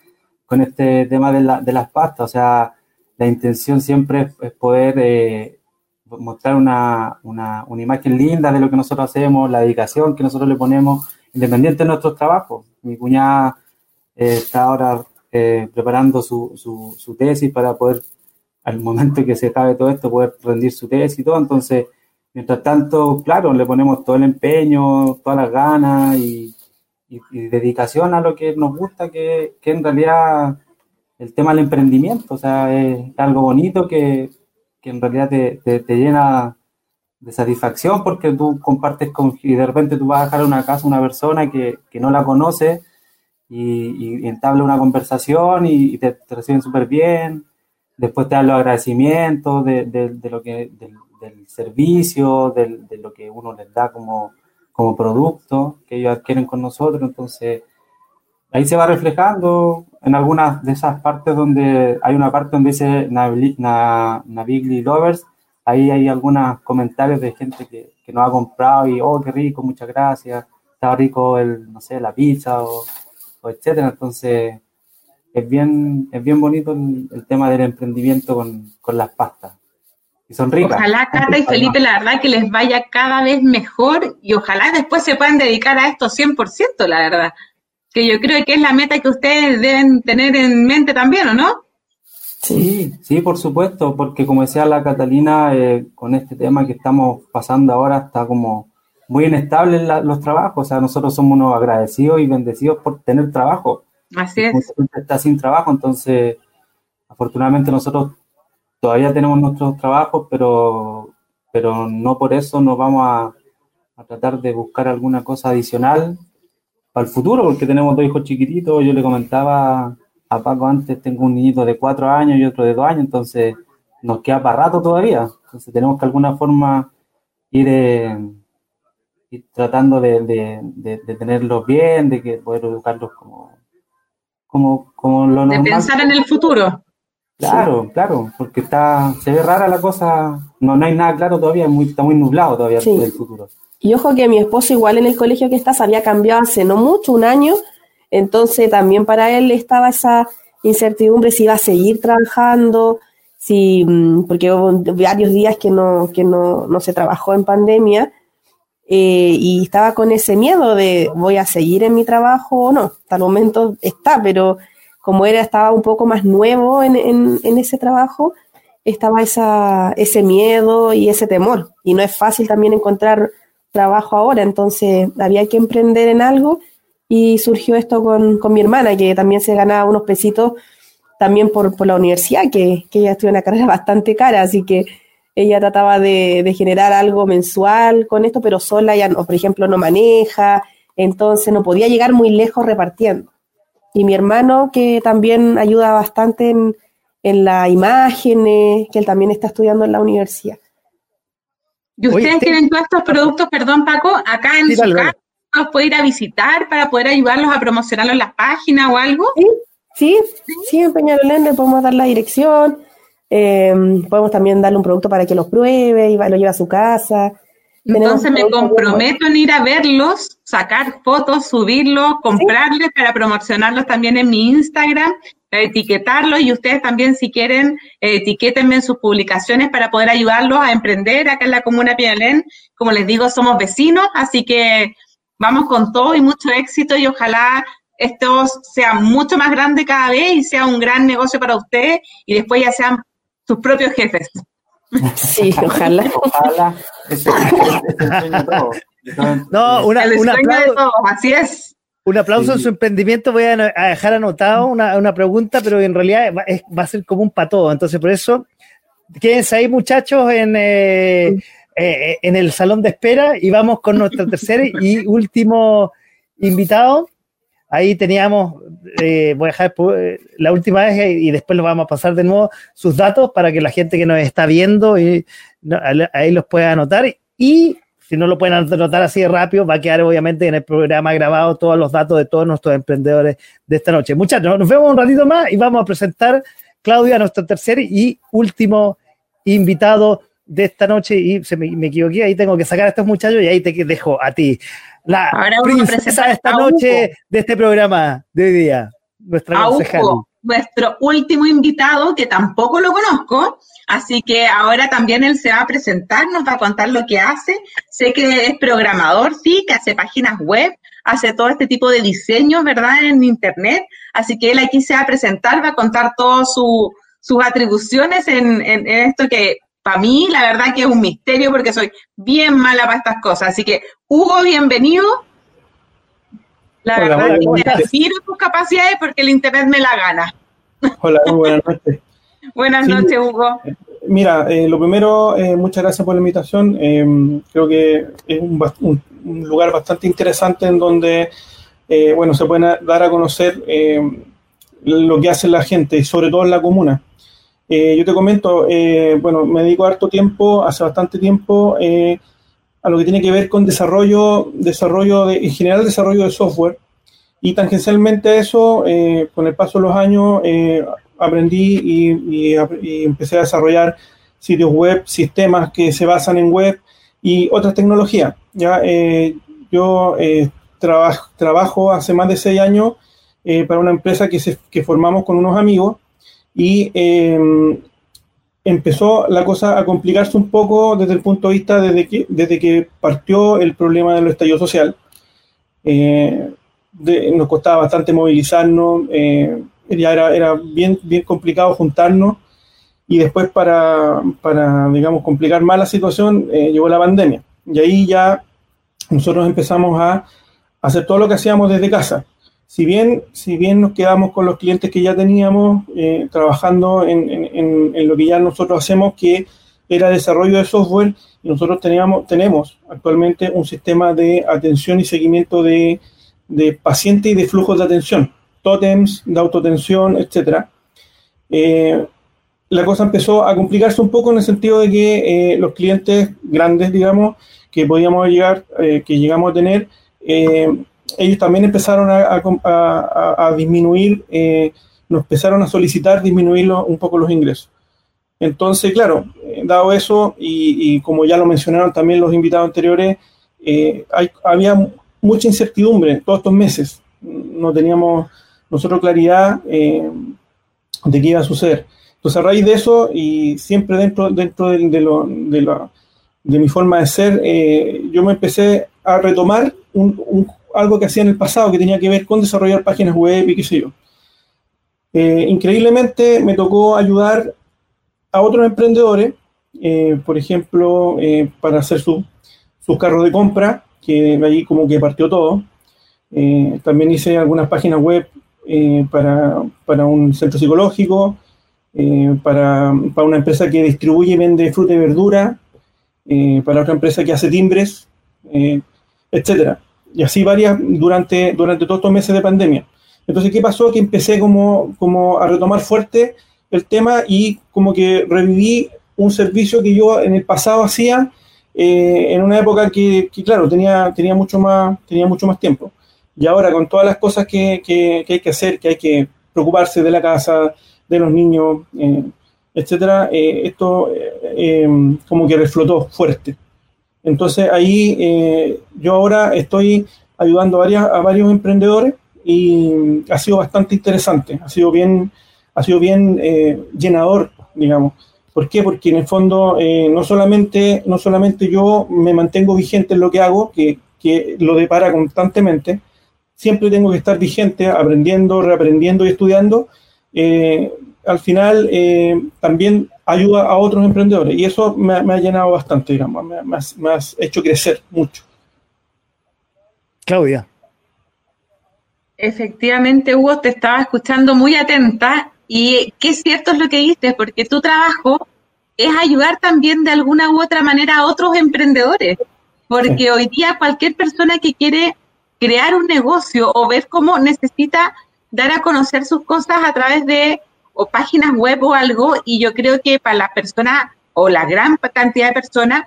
E: con este tema de, la, de, las pastas, o sea, la intención siempre es, poder eh, mostrar una, una, una, imagen linda de lo que nosotros hacemos, la dedicación que nosotros le ponemos, independiente de nuestros trabajos. Mi cuñada eh, está ahora eh, preparando su, su, su tesis para poder al momento que se acabe todo esto, poder rendir su tesis y todo. Entonces, Mientras tanto, claro, le ponemos todo el empeño, todas las ganas y, dedicación a lo que nos gusta, que, que, en realidad el tema del emprendimiento, o sea, es algo bonito que, que en realidad te, te, llena de satisfacción porque tú compartes con, y de repente tú vas a dejar una casa a una persona que, que no la conoce y, y, entabla una conversación y, te, reciben súper bien, después te dan los agradecimientos de, de, lo que, del servicio, de lo que uno les da como, como producto que ellos adquieren con nosotros, entonces ahí se va reflejando en algunas de esas partes donde hay una parte donde dice Navigli Lovers, ahí hay algunos comentarios de gente que, que nos ha comprado y, oh, qué rico, muchas gracias, está rico el, no sé, la pizza o o etcétera. Entonces, es bien, es bien bonito el, tema del emprendimiento con, con, las pastas. Y son ricas.
C: Ojalá, Cata y Felipe, la verdad que les vaya cada vez mejor y ojalá después se puedan dedicar a esto 100%, la verdad. Que yo creo que es la meta que ustedes deben tener en mente también, ¿o no?
E: Sí, sí, por supuesto, porque como decía la Catalina, eh, con este tema que estamos pasando ahora está como muy inestables los trabajos. O sea, nosotros somos unos agradecidos y bendecidos por tener trabajo.
C: Así es.
E: Está sin trabajo, entonces, afortunadamente nosotros todavía tenemos nuestros trabajos, pero, pero no por eso nos vamos a, tratar de buscar alguna cosa adicional para el futuro, porque tenemos dos hijos chiquititos. Yo le comentaba a Paco antes, tengo un niñito de cuatro años y otro de dos años, entonces nos queda para rato todavía. Entonces tenemos que de alguna forma ir... Eh, y tratando de, de, de, tenerlos bien, de que poder educarlos como, como, como lo normal.
C: De pensar en el futuro.
E: Claro, claro, porque está, se ve rara la cosa, no, no hay nada claro todavía, muy, está muy nublado todavía el futuro.
F: Y ojo que mi esposo igual en el colegio que está se había cambiado hace no mucho, un año, entonces también para él estaba esa incertidumbre si iba a seguir trabajando, si, mm, porque hubo varios días que no, que no, no se trabajó en pandemia, eh, y estaba con ese miedo de voy a seguir en mi trabajo o no. Hasta el momento está, pero como era, estaba un poco más nuevo en, en, ese trabajo, estaba esa, ese miedo y ese temor. Y no es fácil también encontrar trabajo ahora, entonces había que emprender en algo y surgió esto con, con mi hermana, que también se ganaba unos pesitos también por, por la universidad, que, que ella estudió una carrera bastante cara, así que ella trataba de, generar algo mensual con esto, pero sola ya, no, por ejemplo, no maneja, entonces no podía llegar muy lejos repartiendo. Y mi hermano, que también ayuda bastante en, en las imágenes, que él también está estudiando en la universidad.
C: ¿Y ustedes tienen todos estos productos, perdón Paco, acá en su casa? ¿Los puede ir a visitar para poder ayudarlos a promocionarlos en las páginas o algo?
F: Sí, sí, sí, en Peñalolén le podemos dar la dirección eh, podemos también darle un producto para que los pruebe y lo lleve a su casa.
C: Entonces me comprometo en ir a verlos, sacar fotos, subirlos, comprarles para promocionarlos también en mi Instagram, etiquetarlos y ustedes también si quieren etiquétenme en sus publicaciones para poder ayudarlos a emprender acá en la comuna Pialén. Como les digo, somos vecinos, así que vamos con todo y mucho éxito y ojalá esto sea mucho más grande cada vez y sea un gran negocio para ustedes y después ya sean sus propios jefes.
F: Sí, ojalá. ojalá.
A: no, una,
C: un aplauso. así es.
A: Un aplauso en su emprendimiento. Voy a, dejar anotado una, una, pregunta, pero en realidad va, va, a ser como un pato. Entonces, por eso, quédense ahí, muchachos, en, eh, eh, en el salón de espera y vamos con nuestro tercer y último invitado. Ahí teníamos, eh, voy a dejar eh, la última vez y después lo vamos a pasar de nuevo sus datos para que la gente que nos está viendo y, ahí los pueda anotar. Y si no lo pueden anotar así de rápido, va a quedar obviamente en el programa grabado todos los datos de todos nuestros emprendedores de esta noche. Muchachos, nos vemos un ratito más y vamos a presentar, Claudia, nuestro tercer y último invitado de esta noche. Y se me, me equivoqué, ahí tengo que sacar a estos muchachos y ahí te dejo a ti la Ahora princesa de esta noche de este programa de hoy día, nuestra
C: nuestro último invitado, que tampoco lo conozco, así que ahora también él se va a presentar, nos va a contar lo que hace. Sé que es programador, sí, que hace páginas web, hace todo este tipo de diseños, ¿verdad?, en Internet. Así que él aquí se va a presentar, va a contar todas sus atribuciones en, en, esto que para mí la verdad que es un misterio porque soy bien mala para estas cosas. Así que, Hugo, bienvenido. La verdad que admiro tus capacidades porque el Internet me la gana.
G: Hola, muy buenas noches.
C: buenas noches, Hugo.
G: Mira, eh, lo primero, eh, muchas gracias por la invitación. Eh, creo que es un, lugar bastante interesante en donde, bueno, se pueden dar a conocer lo que hace la gente, y sobre todo en la comuna. Yo te comento, bueno, me dedico harto tiempo, hace bastante tiempo, a lo que tiene que ver con desarrollo, desarrollo de, en general desarrollo de software. Y tangencialmente a eso, con el paso de los años, aprendí y, empecé a desarrollar sitios web, sistemas que se basan en web y otras tecnologías. ¿ya? Eh, yo eh, trabajo hace más de seis años eh, para una empresa que, se, que formamos con unos amigos y em, empezó la cosa a complicarse un poco desde el punto de vista desde que, desde que partió el problema del estallido social. nos costaba bastante movilizarnos, ya era, era bien, bien complicado juntarnos y después para, para digamos, complicar más la situación eh, llegó la pandemia. Y ahí ya nosotros empezamos a hacer todo lo que hacíamos desde casa. Si bien, si bien nos quedamos con los clientes que ya teníamos, eh, trabajando en, en, en, lo que ya nosotros hacemos, que era desarrollo de software, y nosotros teníamos, tenemos actualmente un sistema de atención y seguimiento de, de pacientes y de flujos de atención tótems de autotensión, etc. Eh, la cosa empezó a complicarse un poco en el sentido de que eh, los clientes grandes, digamos, que podíamos llegar, que llegamos a tener, ellos también empezaron a, disminuir, nos empezaron a solicitar disminuir un poco los ingresos. Entonces, claro, dado eso, y, como ya lo mencionaron también los invitados anteriores, había mucha incertidumbre todos estos meses. No teníamos nosotros claridad eh, de qué iba a suceder. Entonces, a raíz de eso, y siempre dentro, dentro de, lo, de, de mi forma de ser, eh, yo me empecé a retomar un, algo que hacía en el pasado que tenía que ver con desarrollar páginas web y qué sé yo. Eh, increíblemente me tocó ayudar a otros emprendedores, por ejemplo, para hacer sus carros de compra, que ahí como que partió todo. también hice algunas páginas web eh, para, para, un centro psicológico, eh, para, para, una empresa que distribuye y vende fruta y verdura, eh, para otra empresa que hace timbres, etcétera. Y así varias durante, durante todos estos meses de pandemia. Entonces, ¿qué pasó? Que empecé como, como a retomar fuerte el tema y como que reviví un servicio que yo en el pasado hacía en una época que, claro, tenía, tenía, mucho más, tenía mucho más tiempo. Y ahora con todas las cosas que, que, hay que hacer, que hay que preocuparse de la casa, de los niños, eh, etcétera, eh, esto eh, como que reflotó fuerte. Entonces ahí yo ahora estoy ayudando a, varias, a varios emprendedores y ha sido bastante interesante, ha sido bien, ha sido bien llenador, digamos. ¿Por qué? Porque en el fondo no, solamente, no solamente yo me mantengo vigente en lo que hago, que, que lo depara constantemente, siempre tengo que estar vigente, aprendiendo, reaprendiendo y estudiando, eh, al final eh, también ayuda a otros emprendedores. Y eso me, ha llenado bastante, digamos, me, me, ha hecho crecer mucho.
A: Claudia.
C: Efectivamente, Hugo, te estaba escuchando muy atenta y qué cierto es lo que dices, porque tu trabajo es ayudar también de alguna u otra manera a otros emprendedores, porque hoy día cualquier persona que quiere crear un negocio o ver cómo necesita dar a conocer sus cosas a través de o páginas web o algo, y yo creo que para la persona o la gran cantidad de personas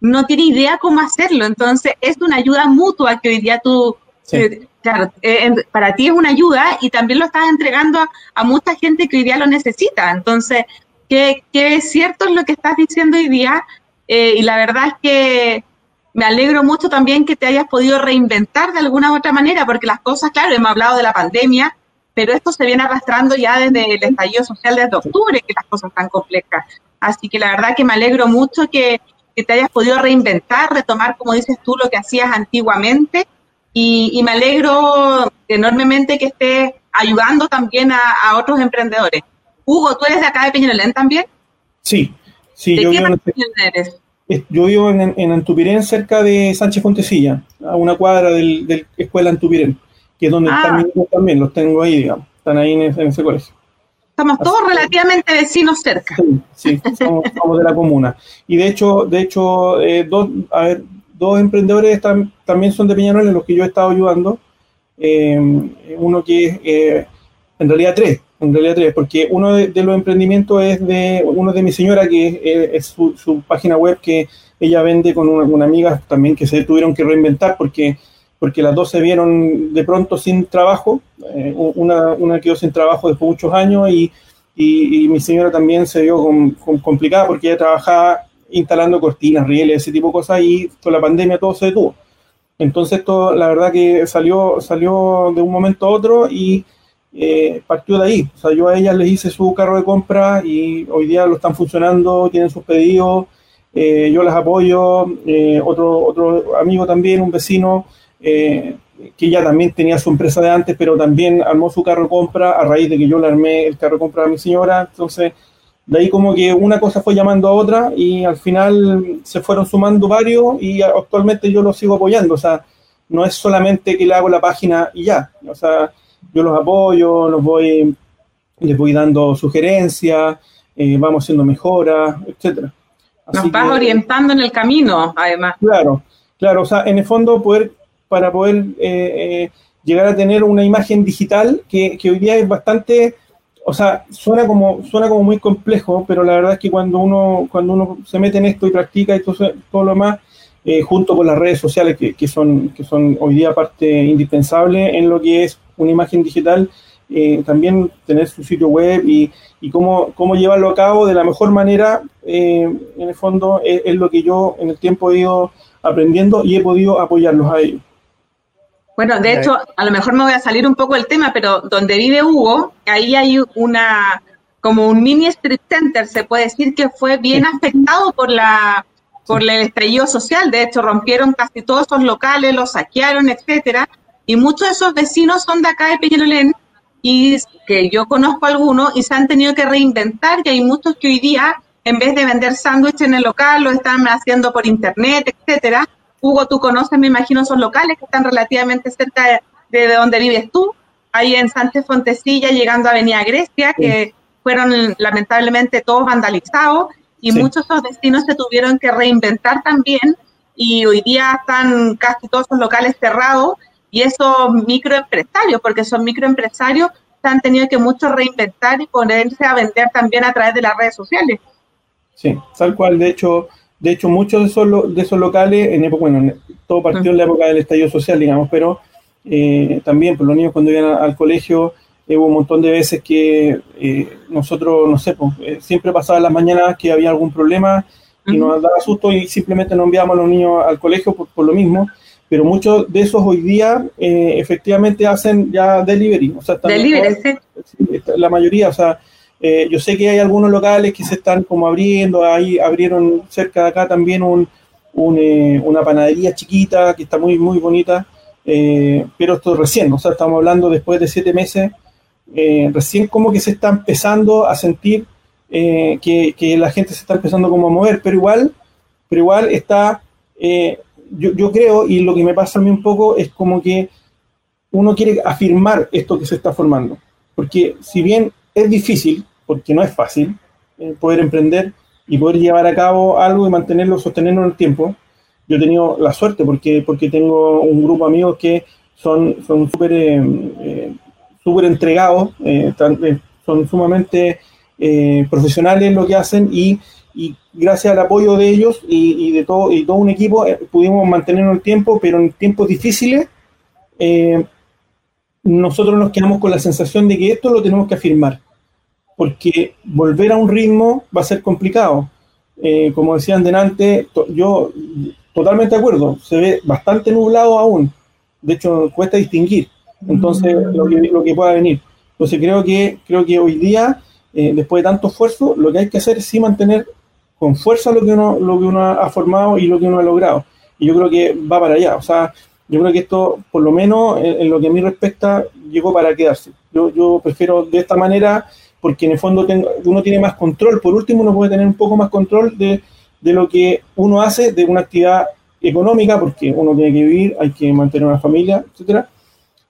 C: no tiene idea cómo hacerlo. Entonces, es una ayuda mutua que hoy día tú, eh, claro, eh, para ti es una ayuda y también lo estás entregando a, mucha gente que hoy día lo necesita. Entonces, que, que cierto es lo que estás diciendo hoy día, eh, y la verdad es que me alegro mucho también que te hayas podido reinventar de alguna u otra manera, porque las cosas, claro, hemos hablado de la pandemia, pero esto se viene arrastrando ya desde el estallido social desde octubre, que las cosas están complejas. Así que la verdad que me alegro mucho que, te hayas podido reinventar, retomar, como dices tú, lo que hacías antiguamente. Y, me alegro enormemente que estés ayudando también a, otros emprendedores. Hugo, ¿tú eres de acá de Peñalolén también?
G: Sí, Sí, yo vivo, en, yo vivo en, en, Antupirén, cerca de Sánchez Fontecilla, a una cuadra del, del Escuela Antupirén, que es donde ah. están mis hijos también, los tengo ahí, digamos, están ahí en, ese colegio.
C: Estamos todos relativamente vecinos cerca.
G: Sí, sí somos, somos, de la comuna. Y de hecho, de hecho eh, dos, a ver, dos emprendedores también son de Peñarol, en los que yo he estado ayudando. Eh, uno que es, eh, en realidad tres, en realidad tres, porque uno de, los emprendimientos es de uno de mi señora, que es, su, página web que ella vende con una, amiga también que se tuvieron que reinventar porque, porque las dos se vieron de pronto sin trabajo, eh, una, una quedó sin trabajo después de muchos años y, y, mi señora también se vio complicada porque ella trabajaba instalando cortinas, rieles, ese tipo de cosas y con la pandemia todo se detuvo. Entonces, todo, la verdad que salió, salió de un momento a otro y eh, partió de ahí. O sea, yo a ellas les hice su carro de compra y hoy día lo están funcionando, tienen sus pedidos, eh, yo las apoyo. Eh, otro, otro amigo también, un vecino, que ya también tenía su empresa de antes, pero también armó su carro compra a raíz de que yo le armé el carro compra a mi señora. Entonces, de ahí como que una cosa fue llamando a otra y al final se fueron sumando varios y actualmente yo los sigo apoyando. O sea, no es solamente que le hago la página y ya. O sea, yo los apoyo, los voy, les voy dando sugerencias, eh, vamos haciendo mejoras, etcétera.
C: Nos vas orientando en el camino, además.
G: Claro, claro. O sea, en el fondo poder, para poder eh, eh, llegar a tener una imagen digital que, que hoy día es bastante o sea, suena como, suena como muy complejo, pero la verdad es que cuando uno, cuando uno se mete en esto y practica y todo, lo demás, eh, junto con las redes sociales, que, que, son, que son hoy día parte indispensable en lo que es una imagen digital, eh, también tener su sitio web y, y cómo, cómo, llevarlo a cabo de la mejor manera, eh, en el fondo es, es, lo que yo en el tiempo he ido aprendiendo y he podido apoyarlos a ellos.
C: Bueno, de hecho, a lo mejor me voy a salir un poco del tema, pero donde vive Hugo, ahí hay una, como un mini street center, se puede decir que fue bien afectado por la por el estallido social. De hecho, rompieron casi todos esos locales, los saquearon, etcétera. Y muchos de esos vecinos son de acá de Peñalolén y que yo conozco algunos y se han tenido que reinventar y hay muchos que hoy día, en vez de vender sándwiches en el local, lo están haciendo por internet, etcétera Hugo, tú conoces, me imagino, esos locales que están relativamente cerca de, donde vives tú, ahí en Sánchez Fontecilla, llegando a Avenida Grecia, que fueron lamentablemente todos vandalizados y muchos de esos destinos se tuvieron que reinventar también y hoy día están casi todos esos locales cerrados y esos microempresarios, porque son microempresarios, se han tenido que mucho reinventar y ponerse a vender también a través de las redes sociales.
G: Sí, tal cual. De hecho, de hecho, muchos de esos, de esos locales, en época, bueno, todo partió en la época del estallido social, digamos, pero eh, también, pues los niños cuando iban al colegio, eh, hubo un montón de veces que eh, nosotros, no sé, pues, siempre pasaban las mañanas que había algún problema y nos daba susto y simplemente no enviábamos a los niños al colegio por, lo mismo. Pero muchos de esos hoy día efectivamente hacen ya delivery. O sea,
C: delivery,
G: sí. La mayoría, o sea, eh, yo sé que hay algunos locales que se están como abriendo, ahí abrieron cerca de acá también un, eh, una panadería chiquita que está muy, muy bonita, eh, pero esto recién, o sea, estamos hablando después de siete meses, recién como que se está empezando a sentir que, que, la gente se está empezando como a mover, pero igual, pero igual está, yo, yo creo, y lo que me pasa a mí un poco es como que uno quiere afirmar esto que se está formando, porque si bien es difícil, porque no es fácil, eh, poder emprender y poder llevar a cabo algo y mantenerlo, sostenerlo en el tiempo. Yo he tenido la suerte porque, porque tengo un grupo de amigos que son súper eh, eh, entregados, son sumamente profesionales en lo que hacen y, y, gracias al apoyo de ellos y, y, de todo, y todo un equipo pudimos mantenerlo en el tiempo, pero en tiempos difíciles nosotros nos quedamos con la sensación de que esto lo tenemos que afirmar porque volver a un ritmo va a ser complicado. Eh, como decían delante, yo totalmente de acuerdo, se ve bastante nublado aún, de hecho cuesta distinguir, entonces lo que, lo que pueda venir. Entonces creo que, creo que hoy día, eh, después de tanto esfuerzo, lo que hay que hacer es sí mantener con fuerza lo que uno, lo que uno ha formado y lo que uno ha logrado. Y yo creo que va para allá. O sea, yo creo que esto, por lo menos en, lo que a mí respecta, llegó para quedarse. Yo, yo prefiero de esta manera porque en el fondo uno tiene más control. Por último, uno puede tener un poco más control de, de lo que uno hace de una actividad económica, porque uno tiene que vivir, hay que mantener una familia, etcétera,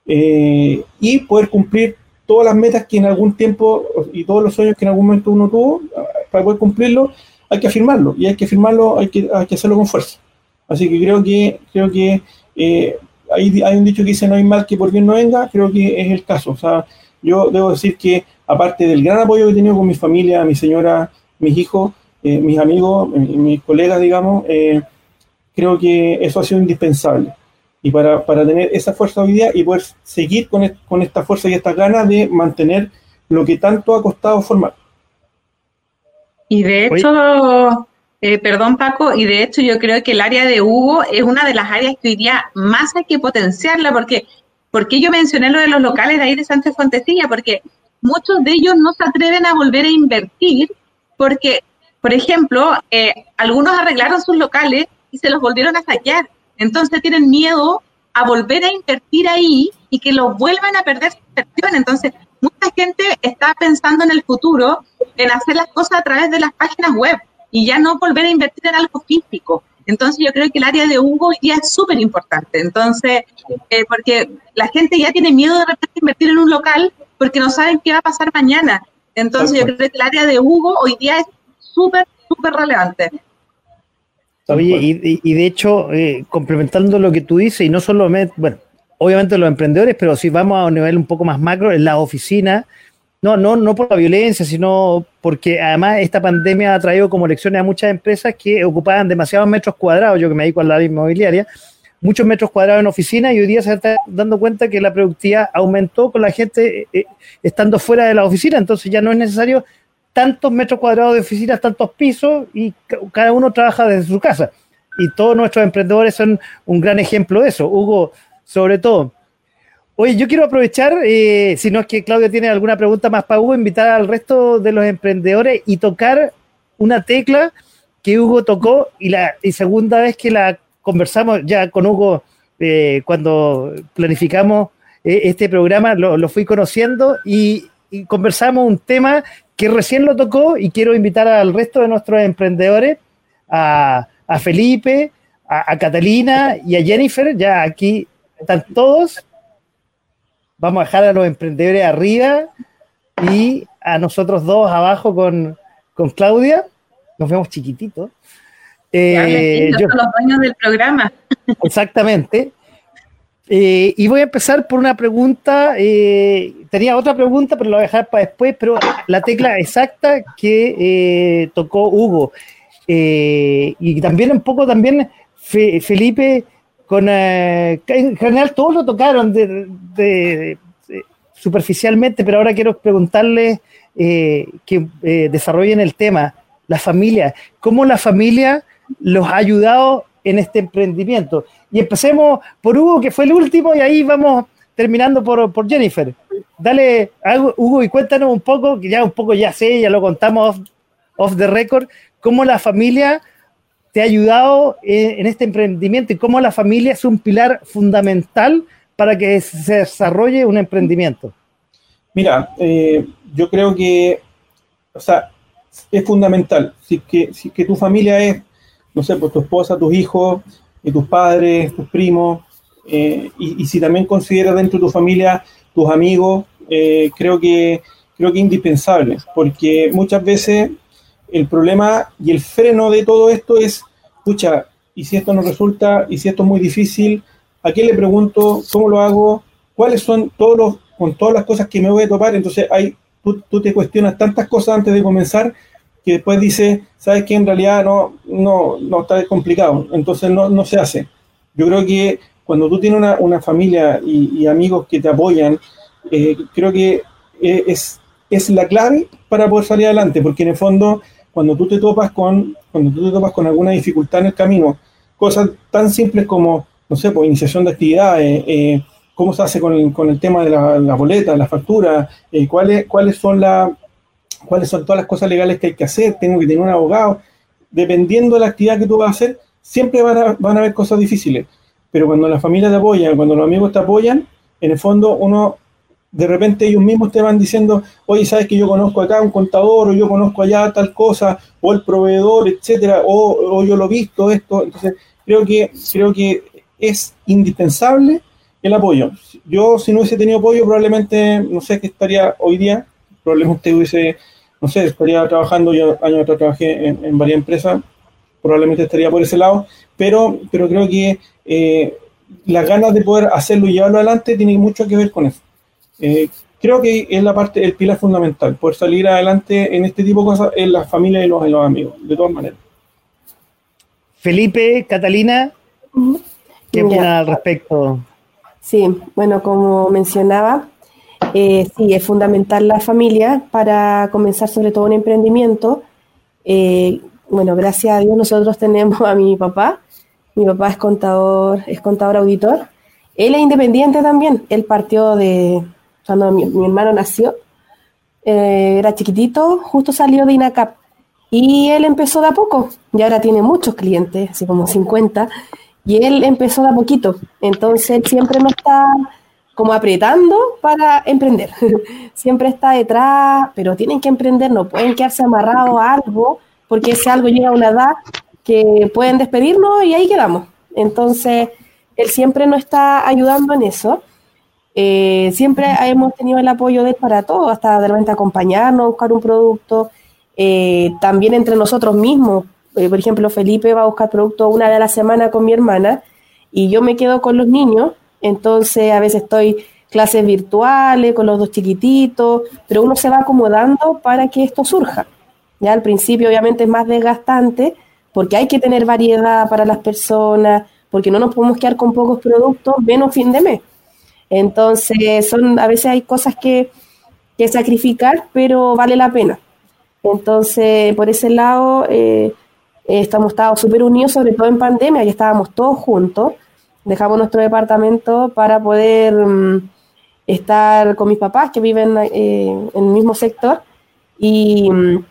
G: eh, y poder cumplir todas las metas que en algún tiempo y todos los sueños que en algún momento uno tuvo, para poder cumplirlo, hay que afirmarlo, y hay que afirmarlo, hay que, hay que hacerlo con fuerza. Así que creo que, creo que eh, hay, hay un dicho que dice no hay mal que por bien no venga, creo que es el caso. O sea, yo debo decir que aparte del gran apoyo que he tenido con mi familia, mi señora, mis hijos, eh, mis amigos, mis colegas, digamos, eh, creo que eso ha sido indispensable. Y para, para, tener esa fuerza hoy día y poder seguir con, con esta fuerza y estas ganas de mantener lo que tanto ha costado formar.
C: Y de hecho, eh, perdón Paco, y de hecho yo creo que el área de Hugo es una de las áreas que hoy día más hay que potenciarla, porque, porque yo mencioné lo de los locales de ahí de Sánchez Fontecilla, porque muchos de ellos no se atreven a volver a invertir, porque, por ejemplo, eh, algunos arreglaron sus locales y se los volvieron a saquear. Entonces tienen miedo a volver a invertir ahí y que los vuelvan a perder su inversión. Entonces, mucha gente está pensando en el futuro en hacer las cosas a través de las páginas web y ya no volver a invertir en algo físico. Entonces yo creo que el área de Hugo hoy día es súper importante. Entonces, eh, porque la gente ya tiene miedo de repente invertir en un local porque no saben qué va a pasar mañana. Entonces yo creo que el área de Hugo hoy día es súper, súper relevante.
A: Oye, y, y, de hecho, eh, complementando lo que tú dices, y no solo, bueno, obviamente los emprendedores, pero si vamos a un nivel un poco más macro, en la oficina, no, no, no por la violencia, sino porque además esta pandemia ha traído como lecciones a muchas empresas que ocupaban demasiados metros cuadrados, yo que me dedico a la inmobiliaria, muchos metros cuadrados en oficina y hoy día se está dando cuenta que la productividad aumentó con la gente eh, estando fuera de la oficina, entonces ya no es necesario tantos metros cuadrados de oficinas, tantos pisos y cada uno trabaja desde su casa. Y todos nuestros emprendedores son un gran ejemplo de eso. Hugo, sobre todo, Oye, yo quiero aprovechar, eh, si no es que Claudia tiene alguna pregunta más para Hugo, invitar al resto de los emprendedores y tocar una tecla que Hugo tocó y la segunda vez que la conversamos ya con Hugo eh, cuando planificamos eh, este programa, lo, fui conociendo y, conversamos un tema que recién lo tocó y quiero invitar al resto de nuestros emprendedores, a, Felipe, a Catalina y a Jennifer, ya aquí están todos vamos a dejar a los emprendedores arriba y a nosotros dos abajo con, Claudia. Nos vemos chiquititos.
C: Eh, yo, los dueños del programa.
A: Exactamente. Eh, y voy a empezar por una pregunta. Eh, tenía otra pregunta, pero la voy a dejar para después. Pero la tecla exacta que tocó Hugo. y también un poco también Felipe con eh, en general todos lo tocaron de, superficialmente, pero ahora quiero preguntarles eh, que eh, desarrollen el tema, la familia, cómo la familia los ha ayudado en este emprendimiento. Y empecemos por Hugo, que fue el último, y ahí vamos terminando por, por Jennifer. Dale, Hugo, y cuéntanos un poco, que ya un poco ya sé, ya lo contamos off, the record, cómo la familia te ha ayudado en, este emprendimiento y cómo la familia es un pilar fundamental para que se desarrolle un emprendimiento?
G: Mira, eh, yo creo que, o sea, es fundamental. Si que, si que tu familia es, no sé, pues tu esposa, tus hijos, y tus padres, tus primos, eh, y, si también consideras dentro de tu familia tus amigos, eh, creo que creo que indispensable, porque muchas veces el problema y el freno de todo esto es, escucha, y si esto no resulta, y si esto es muy difícil, ¿a quién le pregunto? ¿Cómo lo hago? ¿Cuáles son todos los, con todas las cosas que me voy a topar? Entonces hay, tú, tú te cuestionas tantas cosas antes de comenzar que después dices, ¿sabes qué? En realidad no, no, no está complicado, entonces no, no se hace. Yo creo que cuando tú tienes una, una familia y, amigos que te apoyan, eh, creo que eh, es, es la clave para poder salir adelante, porque en el fondo cuando tú te topas con, cuando tú te topas con alguna dificultad en el camino, cosas tan simples como, no sé, pues iniciación de actividades, eh, cómo se hace con el, con el tema de la, la boleta, la factura, eh, cuáles, cuáles son la, cuáles son todas las cosas legales que hay que hacer, tengo que tener un abogado, dependiendo de la actividad que tú vas a hacer, siempre van a, van a haber cosas difíciles, pero cuando la familia te apoya, cuando los amigos te apoyan, en el fondo uno de repente ellos mismos te van diciendo, oye, sabes que yo conozco acá un contador, o yo conozco allá tal cosa, o el proveedor, etcétera, o, yo lo he visto, esto. Entonces, creo que, creo que es indispensable el apoyo. Yo, si no hubiese tenido apoyo, probablemente, no sé qué estaría hoy día, probablemente hubiese, no sé, estaría trabajando, yo años atrás trabajé en, varias empresas, probablemente estaría por ese lado, pero, pero creo que eh, las ganas de poder hacerlo y llevarlo adelante tienen mucho que ver con eso. Eh, creo que es la parte, el pilar fundamental, poder salir adelante en este tipo de cosas en la familia y los, los amigos, de todas maneras.
A: Felipe, Catalina, ¿qué opinan al respecto?
F: Sí, bueno, como mencionaba, eh, sí, es fundamental la familia para comenzar sobre todo un emprendimiento. Eh, bueno, gracias a Dios nosotros tenemos a mi papá. Mi papá es contador, es contador auditor. Él es independiente también. Él partió de, cuando mi, hermano nació, eh, era chiquitito, justo salió de INACAP. Y él empezó de a poco, y ahora tiene muchos clientes, así como 50, y él empezó de a poquito. Entonces él siempre me está como apretando para emprender. siempre está detrás, pero tienen que emprender, no pueden quedarse amarrados a algo, porque ese algo llega a una edad que pueden despedirnos y ahí quedamos. Entonces, él siempre nos está ayudando en eso. Eh, siempre hemos tenido el apoyo de él para todo, hasta de repente acompañarnos, buscar un producto, eh, también entre nosotros mismos. Eh, por ejemplo, Felipe va a buscar producto una vez a la semana con mi hermana y yo me quedo con los niños, entonces a veces estoy clases virtuales con los dos chiquititos, pero uno se va acomodando para que esto surja. Ya al principio obviamente es más desgastante porque hay que tener variedad para las personas, porque no nos podemos quedar con pocos productos menos fin de mes. Entonces, son, a veces hay cosas que, sacrificar, pero vale la pena. Entonces, por ese lado, eh, estamos súper unidos, sobre todo en pandemia, y estábamos todos juntos. Dejamos nuestro departamento para poder mm, estar con mis papás que viven eh, en el mismo sector y, mm,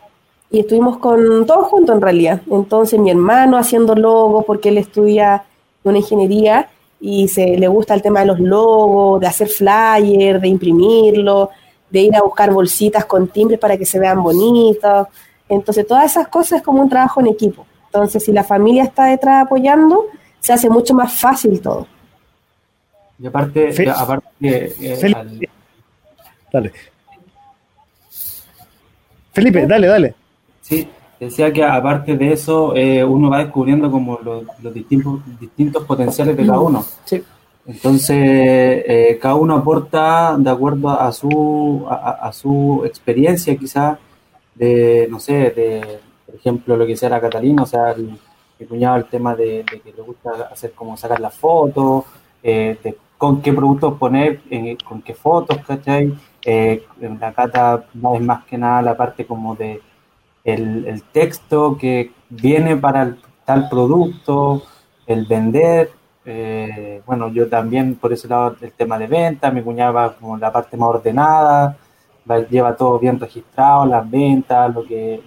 F: y, estuvimos con todos juntos en realidad. Entonces, mi hermano haciendo logos porque él estudia una ingeniería y se le gusta el tema de los logos, de hacer flyers, de imprimirlo, de ir a buscar bolsitas con timbres para que se vean bonitos. Entonces, todas esas cosas es como un trabajo en equipo. Entonces, si la familia está detrás apoyando, se hace mucho más fácil todo.
E: Y aparte, aparte eh,
A: Felipe, dale. Felipe, dale, dale.
E: Sí, Decía que aparte de eso, eh, uno va descubriendo como los, distintos, distintos potenciales de cada uno.
F: Sí.
E: Entonces, eh, cada uno aporta de acuerdo a su, a, su experiencia, quizás, de, no sé, de, por ejemplo, lo que sea la Catalina, o sea, el, cuñado el tema de, que le gusta hacer como sacar las fotos, eh, de con qué productos poner, con qué fotos, ¿cachai? en la cata es más que nada la parte como de el, texto que viene para tal producto, el vender. Eh, bueno, yo también por ese lado el tema de venta, mi cuñada como la parte más ordenada, lleva todo bien registrado, las ventas, lo que,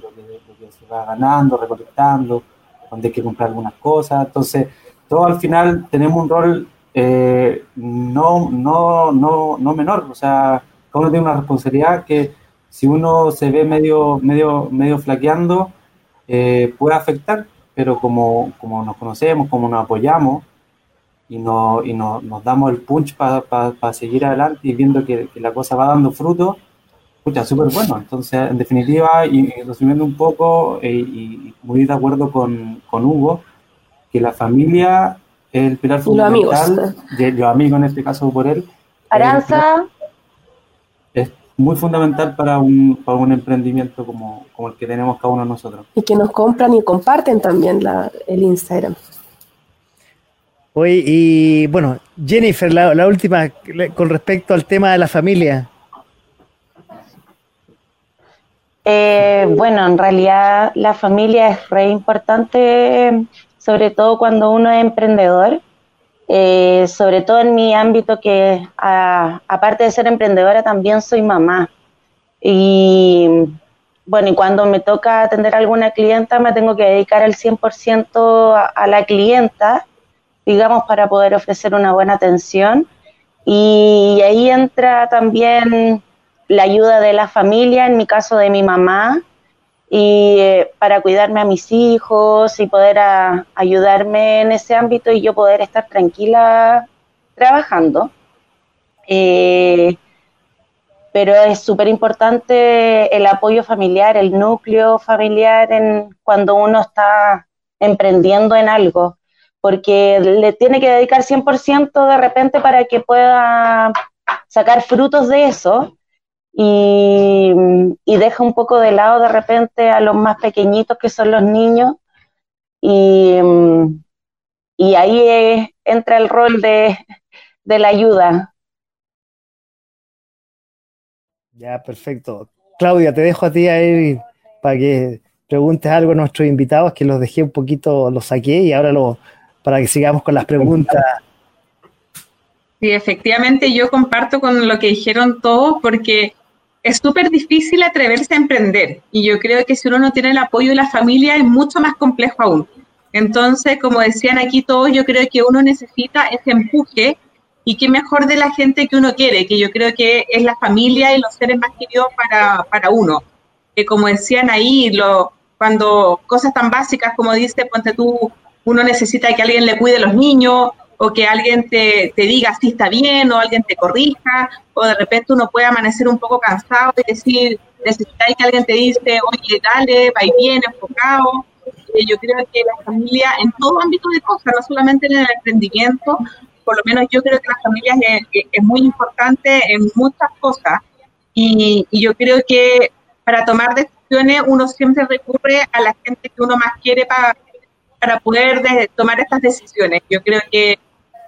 E: se va ganando, recolectando, donde hay que comprar algunas cosas. Entonces, todo al final tenemos un rol eh, no, no, no, no menor, o sea, cada uno tiene una responsabilidad que si uno se ve medio, medio, medio flaqueando, eh, puede afectar, pero como, como nos conocemos, como nos apoyamos y, no, y no, nos damos el punch para seguir adelante y viendo que, la cosa va dando fruto, escucha, súper bueno. Entonces, en definitiva, y, resumiendo un poco, eh, y muy de acuerdo con, con, Hugo, que la familia es el pilar fundamental, los amigos, de, los amigos en este caso por él.
D: Aranza
E: muy fundamental para un, para un emprendimiento como, como, el que tenemos cada uno de nosotros.
F: Y que nos compran y comparten también la, el Instagram.
A: Oye, y bueno, Jennifer, la, la, última, con respecto al tema de la familia.
D: Eh, bueno, en realidad la familia es re importante, sobre todo cuando uno es emprendedor eh, sobre todo en mi ámbito que aparte de ser emprendedora también soy mamá. Y bueno, y cuando me toca atender a alguna clienta me tengo que dedicar el 100% a, a la clienta, digamos, para poder ofrecer una buena atención. Y ahí entra también la ayuda de la familia, en mi caso de mi mamá, y eh, para cuidarme a mis hijos y poder ayudarme en ese ámbito y yo poder estar tranquila trabajando. Eh, pero es súper importante el apoyo familiar, el núcleo familiar cuando uno está emprendiendo en algo, porque le tiene que dedicar 100% de repente para que pueda sacar frutos de eso y, deja un poco de lado de repente a los más pequeñitos que son los niños y, y ahí entra el rol de, de la ayuda.
A: Ya, perfecto. Claudia, te dejo a ti ahí para que preguntes algo a nuestros invitados, que los dejé un poquito, los saqué y ahora lo, para que sigamos con las preguntas.
C: Sí, efectivamente yo comparto con lo que dijeron todos porque es súper difícil atreverse a emprender y yo creo que si uno no tiene el apoyo de la familia es mucho más complejo aún. Entonces, como decían aquí todos, yo creo que uno necesita ese empuje y qué mejor de la gente que uno quiere, que yo creo que es la familia y los seres más queridos para, para uno. Que como decían ahí, lo, cuando cosas tan básicas como dice, ponte tú, uno necesita que alguien le cuide a los niños, o que alguien te, te, diga si está bien, o alguien te corrija, o de repente uno puede amanecer un poco cansado y decir, necesitáis que alguien te dice, oye, dale, va bien, enfocado. yo creo que la familia, en todo ámbito de cosas, no solamente en el emprendimiento, por lo menos yo creo que la familia es, muy importante en muchas cosas. Y, y yo creo que para tomar decisiones uno siempre recurre a la gente que uno más quiere para, para poder tomar estas decisiones. Yo creo que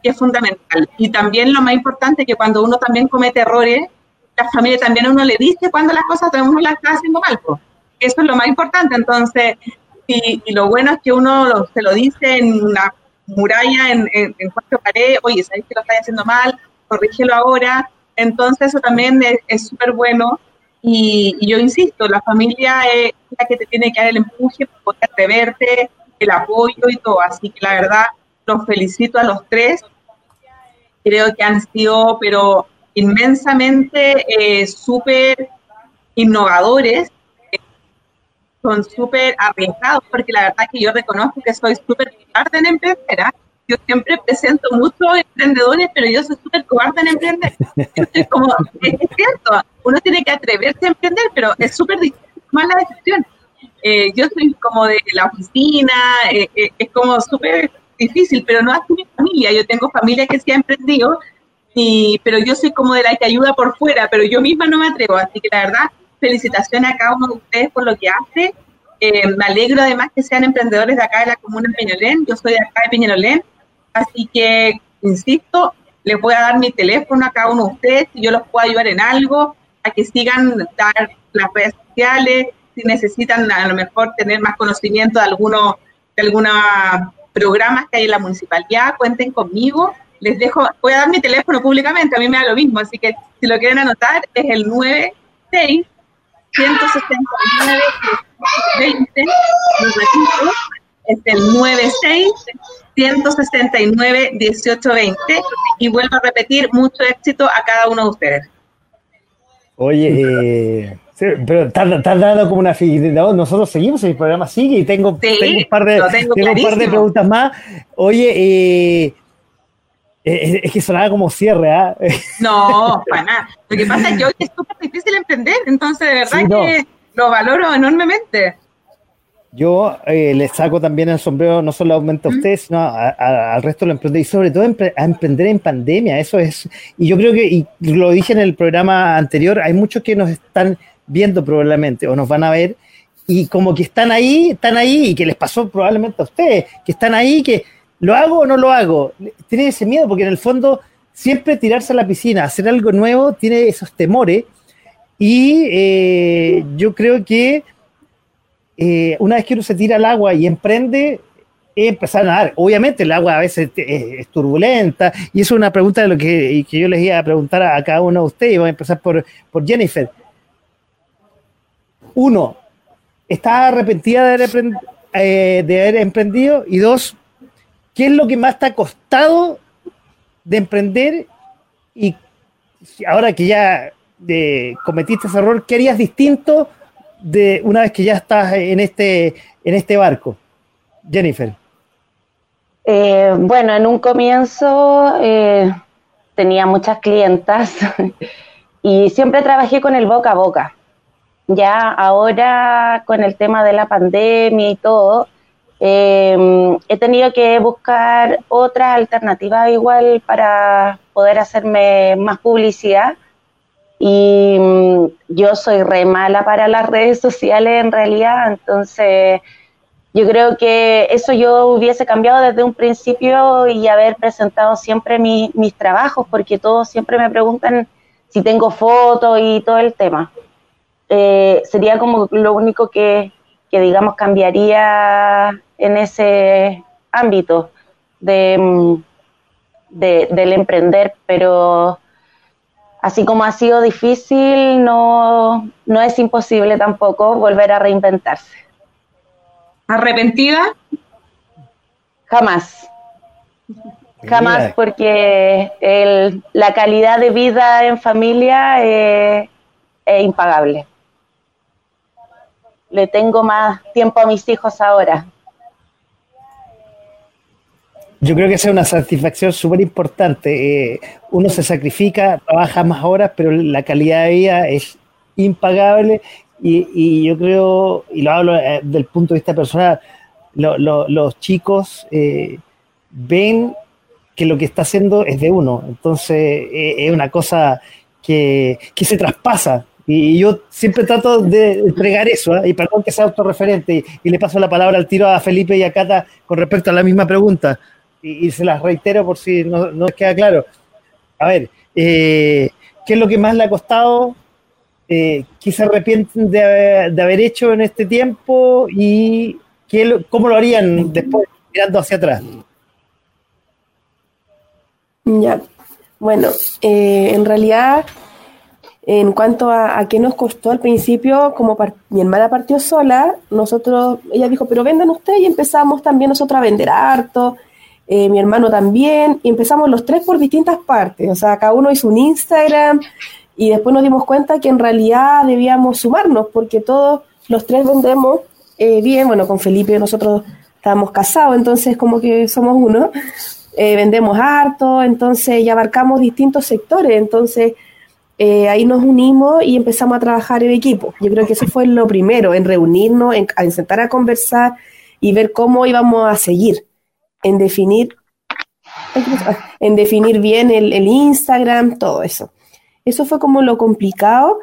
C: que es fundamental. Y también lo más importante que cuando uno también comete errores, la familia también a uno le dice cuando las cosas uno las está haciendo mal. Eso es lo más importante. Entonces, y, lo bueno es que uno se lo dice en una muralla, en, en, cuatro paredes, oye, sabes que lo estás haciendo mal, corrígelo ahora. Entonces, eso también es súper bueno. Y, yo insisto, la familia es la que te tiene que dar el empuje para poder atreverte, el apoyo y todo. Así que la verdad, los felicito a los tres creo que han sido, pero inmensamente eh, súper innovadores, son súper arriesgados, porque la verdad que yo reconozco que soy súper cobarde en emprendedora. Yo siempre presento muchos emprendedores, pero yo soy súper cobarde en emprender. es como, es cierto, uno tiene que atreverse a emprender, pero es súper difícil la decisión. Eh, yo soy como de la oficina, eh, es como súper difícil, pero no así mi familia. Yo tengo familia que se ha emprendido, y, pero yo soy como de la que ayuda por fuera, pero yo misma no me atrevo. Así que la verdad, felicitaciones a cada uno de ustedes por lo que hace. Eh, me alegro además que sean emprendedores de acá de la comuna de Peñolén. Yo soy de acá de Peñolén. Así que, insisto, les voy a dar mi teléfono a cada uno de ustedes si yo los puedo ayudar en algo, a que sigan dar las redes sociales, si necesitan a lo mejor tener más conocimiento de alguno, de alguna programas que hay en la municipalidad, cuenten conmigo. Les dejo, voy a dar mi teléfono públicamente, a mí me da lo mismo, así que si lo quieren anotar es el 96 169 20, es el 96 169 1820 y vuelvo a repetir, mucho éxito a cada uno de ustedes.
A: Oye, eh, pero estás dando como una Nosotros seguimos, el programa sigue y tengo, un, par de, preguntas más. Oye, eh, eh, es que sonaba como cierre, ¿ah?
C: No, para nada. Lo que pasa es que hoy es súper difícil emprender, entonces de verdad que lo valoro enormemente.
A: Yo eh, les saco también el sombrero, no solamente a ustedes, sino al resto de los emprendedores, y sobre todo a emprender en pandemia. Eso es, y yo creo que, y lo dije en el programa anterior, hay muchos que nos están viendo probablemente o nos van a ver y como que están ahí, están ahí y que les pasó probablemente a ustedes, que están ahí, que lo hago o no lo hago. Tiene ese miedo porque en el fondo siempre tirarse a la piscina, hacer algo nuevo, tiene esos temores y eh, yo creo que eh, una vez que uno se tira al agua y emprende, empezar a nadar. Obviamente el agua a veces es, turbulenta y eso es una pregunta de lo que, que, yo les iba a preguntar a, cada uno de ustedes. Voy a empezar por, por Jennifer uno, ¿está arrepentida de haber, eh, de haber emprendido? Y dos, ¿qué es lo que más te ha costado de emprender y ahora que ya de, cometiste ese error, ¿qué harías distinto de una vez que ya estás en este, en este barco? Jennifer.
D: Eh, bueno, en un comienzo eh, tenía muchas clientas y siempre trabajé con el boca a boca. Ya ahora con el tema de la pandemia y todo, eh, he tenido que buscar otra alternativa igual para poder hacerme más publicidad. Y mm, yo soy re mala para las redes sociales en realidad, entonces yo creo que eso yo hubiese cambiado desde un principio y haber presentado siempre mis trabajos, porque todos siempre me preguntan si tengo fotos y todo el tema. Eh, sería como lo único que, digamos, cambiaría en ese ámbito de, mm, del emprender, pero así como ha sido difícil, no, no es imposible tampoco volver a reinventarse.
C: ¿Arrepentida?
D: Jamás. Jamás, porque la calidad de vida en familia es impagable. Le tengo más tiempo a mis hijos ahora.
A: Yo creo que esa es una satisfacción súper importante. Eh, uno se sacrifica, trabaja más horas, pero la calidad de vida es impagable y, yo creo, y lo hablo eh, del punto de vista personal, los chicos eh, ven que lo que está haciendo es de uno. Entonces es una cosa que, se traspasa. Y yo siempre trato de entregar eso, y perdón que sea autorreferente, y, le paso la palabra al tiro a Felipe y a Cata con respecto a la misma pregunta y, se las reitero por si no, no queda claro. A ver, eh, ¿qué es lo que más le ha costado? Eh, ¿Qué se arrepienten de, haber hecho en este tiempo? ¿Y qué, cómo lo harían después, mirando hacia atrás?
F: Ya, bueno, eh, en realidad, en cuanto a, qué nos costó al principio, como mi hermana partió sola, nosotros, ella dijo, pero vendan ustedes y empezamos también nosotros a vender harto eh, mi hermano también, y empezamos los tres por distintas partes, o sea, cada uno hizo un Instagram y después nos dimos cuenta que en realidad debíamos sumarnos porque todos los tres vendemos eh, bien, bueno, con Felipe nosotros estábamos casados, entonces como que somos uno, eh, vendemos harto, entonces ya abarcamos distintos sectores, entonces ahí nos unimos y empezamos a trabajar en equipo. Yo creo que eso fue lo primero, en reunirnos, en, en sentar a conversar y ver cómo íbamos a seguir en definir, en definir bien el, Instagram, todo eso. Eso fue como lo complicado.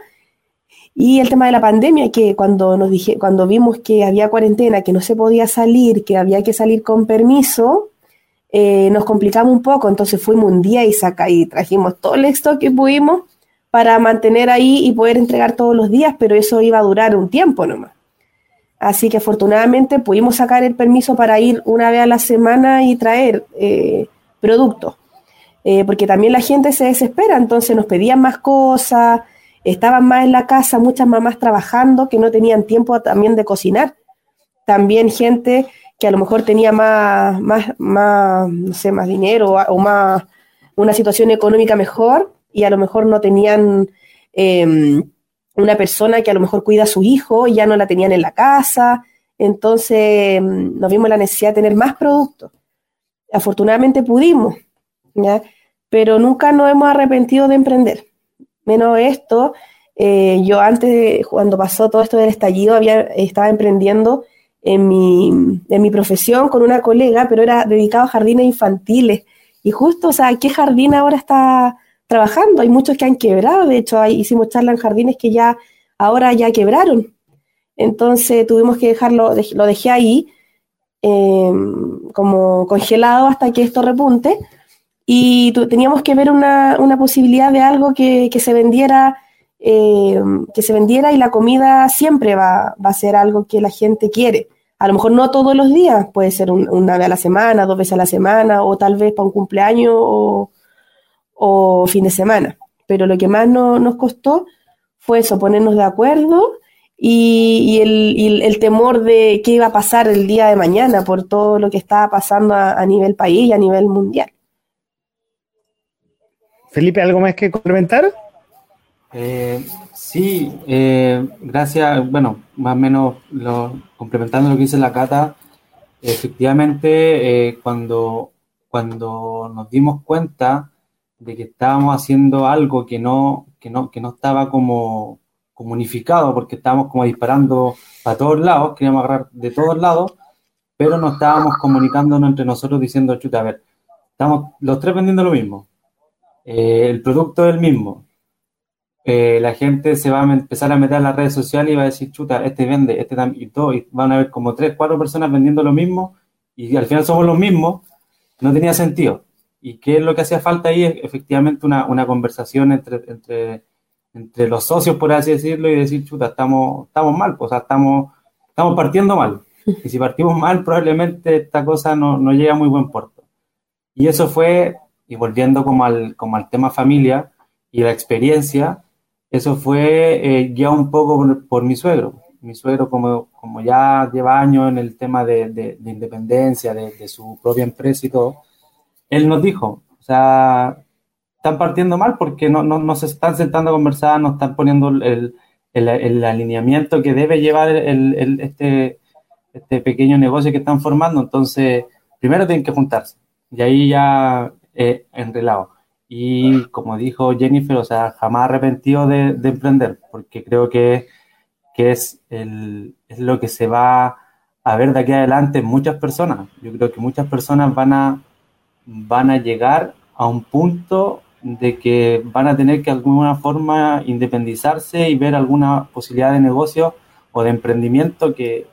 F: Y el tema de la pandemia, que cuando nos dije, cuando vimos que había cuarentena, que no se podía salir, que había que salir con permiso, eh, nos complicamos un poco. Entonces fuimos un día y saca y trajimos todo el stock que pudimos para mantener ahí y poder entregar todos los días, pero eso iba a durar un tiempo nomás. Así que afortunadamente pudimos sacar el permiso para ir una vez a la semana y traer eh, productos. Eh, porque también la gente se desespera, entonces nos pedían más cosas, estaban más en la casa, muchas mamás trabajando que no tenían tiempo también de cocinar. También gente que a lo mejor tenía más, más, más no sé, más dinero o más una situación económica mejor y a lo mejor no tenían em, una persona que a lo mejor cuida a su hijo y ya no la tenían en la casa, entonces mm, nos vimos la necesidad de tener más productos. Afortunadamente pudimos, pero nunca nos hemos arrepentido de emprender. Menos esto, eh, yo antes, cuando pasó todo esto del estallido, había, estaba emprendiendo en mi, en mi profesión con una colega, pero era dedicado a jardines infantiles. Y justo, o sea, ¿qué jardín ahora está trabajando. Hay muchos que han quebrado, de hecho, hicimos charla en jardines que ya ahora ya quebraron. Entonces tuvimos que dejarlo, lo dejé ahí em, como congelado hasta que esto repunte y teníamos que ver una, posibilidad de algo que, se vendiera em, que se vendiera y la comida siempre va, a ser algo que la gente quiere. A lo mejor no todos los días, puede ser una vez a la semana, dos veces a la semana, o tal vez para un cumpleaños o, o fin de semana. Pero lo que más nos costó fue eso, ponernos de acuerdo y, el, temor de qué iba a pasar el día de mañana por todo lo que estaba pasando a, nivel país y a nivel mundial.
A: Felipe, ¿algo más que complementar?
E: Eh, sí, eh, gracias. Bueno, más o menos lo, complementando lo que dice la Cata, efectivamente, eh, cuando, cuando nos dimos cuenta de que estábamos haciendo algo que no, que no, que no estaba como comunificado, porque estábamos como disparando a todos lados, queríamos agarrar de todos lados, pero no estábamos comunicándonos entre nosotros diciendo, chuta, a ver, estamos los tres vendiendo lo mismo, eh, el producto es el mismo, eh, la gente se va a empezar a meter en las redes sociales y va a decir, chuta, este vende, este también, y todo, y van a ver como tres, cuatro personas vendiendo lo mismo, y al final somos los mismos, no tenía sentido. ¿Y qué es lo que hacía falta ahí? Efectivamente una, una conversación entre, entre entre los socios, por así decirlo, y decir, chuta, estamos, estamos mal, pues, o sea, estamos, estamos partiendo mal. Y si partimos mal, probablemente esta cosa no, no llega a muy buen puerto. Y eso fue, y volviendo como al, como al tema familia y la experiencia, eso fue eh, ya un poco por, mi suegro. Mi suegro, como, como ya lleva años en el tema de, de, independencia, de, de, su propia empresa y todo, él nos dijo, o sea, están partiendo mal porque no, no, no, se están sentando a conversar, no están poniendo el, el, alineamiento que debe llevar el, este, este pequeño negocio que están formando. Entonces, primero tienen que juntarse y ahí ya eh, enrelado. Y como dijo Jennifer, o sea, jamás arrepentido de, de emprender, porque creo que, que es, el, es lo que se va a ver de aquí adelante en muchas personas. Yo creo que muchas personas van a, van a llegar a un punto de que van a tener que de alguna forma independizarse y ver alguna posibilidad de negocio o de emprendimiento que,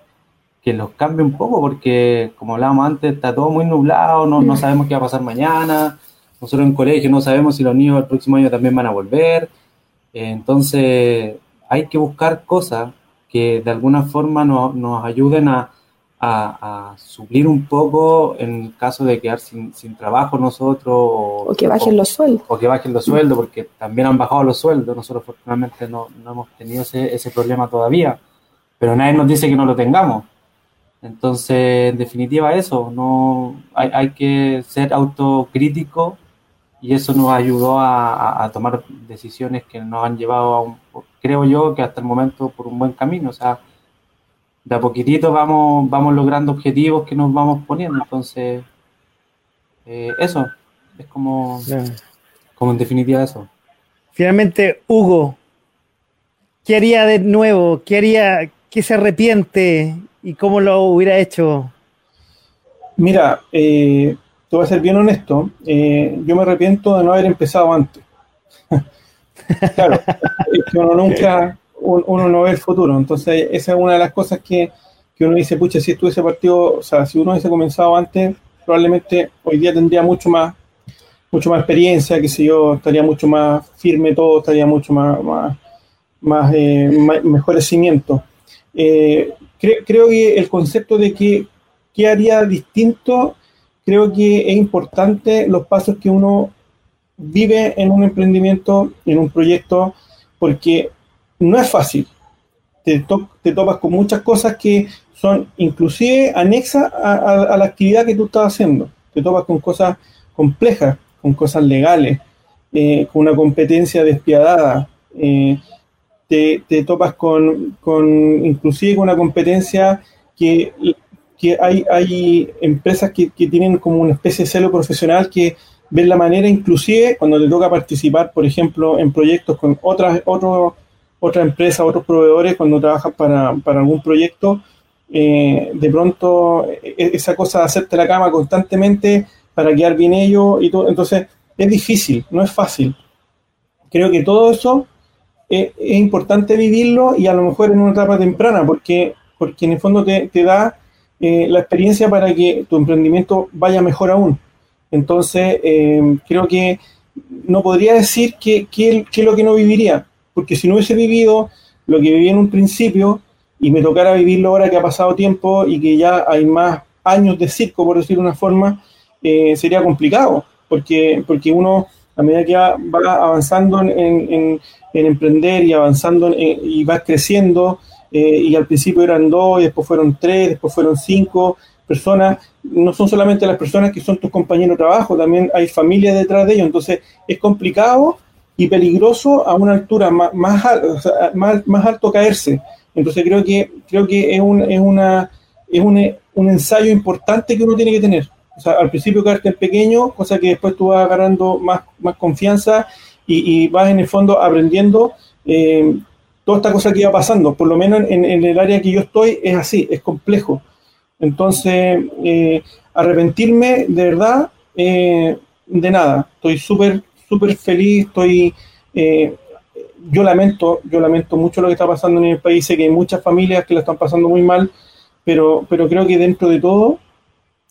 E: que los cambie un poco, porque como hablábamos antes, está todo muy nublado, no, no sabemos qué va a pasar mañana, nosotros en colegio no sabemos si los niños el próximo año también van a volver, entonces hay que buscar cosas que de alguna forma nos, nos ayuden a, a, suplir un poco en caso de quedar sin, sin trabajo nosotros. O,
F: o que bajen los sueldos.
E: O que bajen los sueldos, porque también han bajado los sueldos. Nosotros afortunadamente no, no hemos tenido ese, ese, problema todavía, pero nadie nos dice que no lo tengamos. Entonces, en definitiva, eso, no hay, hay que ser autocrítico y eso nos ayudó a, a, tomar decisiones que nos han llevado a un, creo yo que hasta el momento por un buen camino. O sea, de a poquitito vamos, vamos logrando objetivos que nos vamos poniendo. Entonces, eh, eso, es como, como en definitiva eso.
A: Finalmente, Hugo, ¿qué haría de nuevo? ¿Qué haría, qué se arrepiente y cómo lo hubiera hecho?
G: Mira, eh, te voy a ser bien honesto, eh, yo me arrepiento de no haber empezado antes. claro, es que uno nunca, uno no ve el futuro. Entonces, esa es una de las cosas que, que uno dice, pucha, si estuviese partido, o sea, si uno hubiese comenzado antes, probablemente hoy día tendría mucho más mucho más experiencia, que si yo, estaría mucho más firme todo, estaría mucho más, más, más, eh, mejores cimientos. Eh, creo que el concepto de que haría distinto, creo que es importante los pasos que uno vive en un emprendimiento, en un proyecto, porque no es fácil. Te, te topas con muchas cosas que son inclusive anexas a, la actividad que tú estás haciendo. Te topas con cosas complejas, con cosas legales, eh, con una competencia despiadada. Eh, te, te, topas con, con, inclusive con una competencia que, que hay, hay empresas que, que, tienen como una especie de celo profesional que ven la manera, inclusive cuando te toca participar, por ejemplo, en proyectos con otras, otros otra empresa, otros proveedores, cuando trabajan para, para algún proyecto, eh, de pronto e, e, esa cosa de hacerte la cama constantemente para quedar bien ellos y todo, entonces es difícil, no es fácil. Creo que todo eso es, es importante vivirlo y a lo mejor en una etapa temprana, porque, porque en el fondo te, te da eh, la experiencia para que tu emprendimiento vaya mejor aún. Entonces, eh, creo que no podría decir que, que, que, lo que no viviría, porque si no hubiese vivido lo que viví en un principio y me tocara vivirlo ahora que ha pasado tiempo y que ya hay más años de circo, por decir una forma, eh, sería complicado, porque, porque uno a medida que va, avanzando en, en, en, emprender y avanzando y va creciendo, eh, y al principio eran dos, y después fueron tres, después fueron cinco personas, no son solamente las personas que son tus compañeros de trabajo, también hay familias detrás de ellos, entonces es complicado y peligroso a una altura más, más, más, más alto caerse. Entonces creo que, creo que es, un, es, una, es un, un, ensayo importante que uno tiene que tener. O sea, al principio caerte en pequeño, cosa que después tú vas agarrando más, más confianza y, y vas en el fondo aprendiendo eh, toda esta cosa que iba pasando. Por lo menos en, en, el área que yo estoy es así, es complejo. Entonces, eh, arrepentirme de verdad, eh, de nada. Estoy súper, súper feliz, estoy... Eh, yo lamento, yo lamento mucho lo que está pasando en el país, sé que hay muchas familias que lo están pasando muy mal, pero, pero creo que dentro de todo,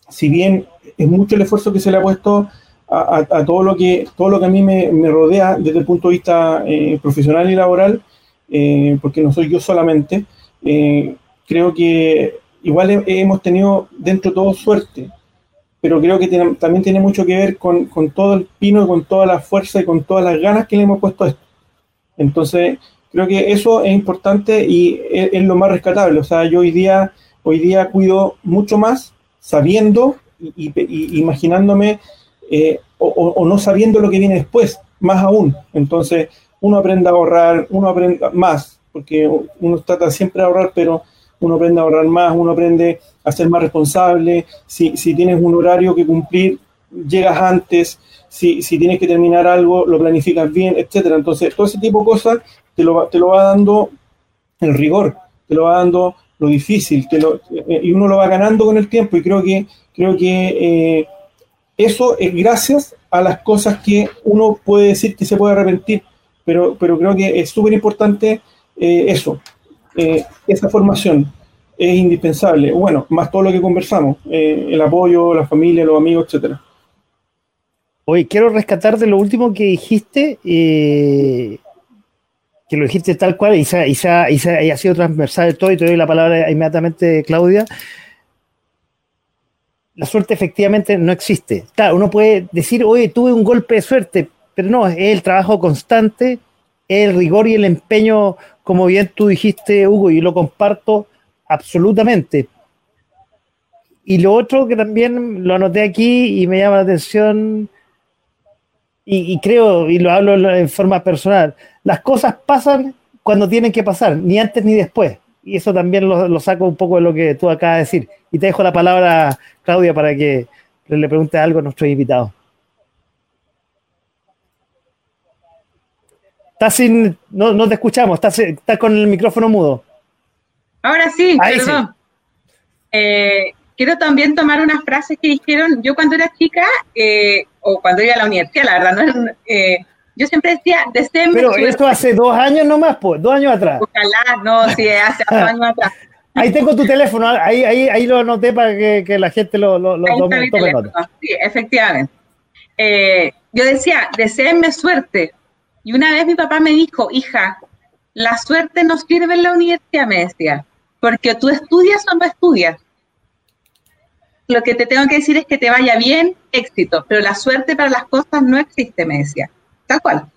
G: si bien es mucho el esfuerzo que se le ha puesto a, todo, lo que, todo lo que a mí me, rodea desde el punto de vista eh, profesional y laboral, eh, porque no soy yo solamente, eh, creo que igual he, hemos tenido dentro de todo suerte, pero creo que tiene, también tiene mucho que ver con, con todo el pino, con toda la fuerza y con todas las ganas que le hemos puesto a esto. Entonces, creo que eso es importante y es, lo más rescatable. O sea, yo hoy día, hoy día cuido mucho más sabiendo y, y, y imaginándome eh, o, o, no sabiendo lo que viene después, más aún. Entonces, uno aprende a ahorrar, uno aprende más, porque uno trata siempre de ahorrar, pero uno aprende a ahorrar más, uno aprende a ser más responsable. Si, si tienes un horario que cumplir, llegas antes si, si tienes que terminar algo, lo planificas bien, etcétera. Entonces, todo ese tipo de cosas te lo, te lo va dando el rigor, te lo va dando lo difícil, te lo, eh, y uno lo va ganando con el tiempo. Y creo que, creo que eh, eso es gracias a las cosas que uno puede decir que se puede arrepentir, pero, pero creo que es súper importante eh, eso, esa formación es indispensable. Bueno, más todo lo que conversamos, eh, el apoyo, la familia, los amigos, etcétera.
A: Oye, quiero rescatar de lo último que dijiste, eh, que lo dijiste tal cual, y, se, y, se, y, se, y, ha sido transversal todo, y te doy la palabra inmediatamente, Claudia. La suerte efectivamente no existe. Claro, uno puede decir, oye, tuve un golpe de suerte, pero no, es el trabajo constante, es el rigor y el empeño, como bien tú dijiste, Hugo, y lo comparto absolutamente. Y lo otro que también lo anoté aquí y me llama la atención, y, creo, y lo hablo en forma personal, las cosas pasan cuando tienen que pasar, ni antes ni después. Y eso también lo, saco un poco de lo que tú acabas de decir. Y te dejo la palabra, Claudia, para que le pregunte algo a nuestros invitados. Estás sin, no, no te escuchamos, estás con el micrófono mudo.
C: Ahora sí, Ahí perdón. Sí. Eh, quiero también tomar unas frases que dijeron, yo cuando era chica, eh, o cuando iba a la universidad, la verdad, no, eh, yo siempre decía, deseenme
A: Pero suerte. esto hace dos años nomás, pues, dos años atrás.
C: Ojalá, no, sí, hace dos años atrás.
A: Ahí tengo tu teléfono, ahí, ahí, ahí lo anoté para que, que la gente lo, lo, lo tome, tome nota.
C: Sí, efectivamente. Eh, yo decía, deseenme suerte. Y una vez mi papá me dijo, hija, la suerte no sirve en la universidad, me decía, porque tú estudias o no estudias lo que te tengo que decir es que te vaya bien, éxito, pero la suerte para las cosas no existe, me decía, tal cual.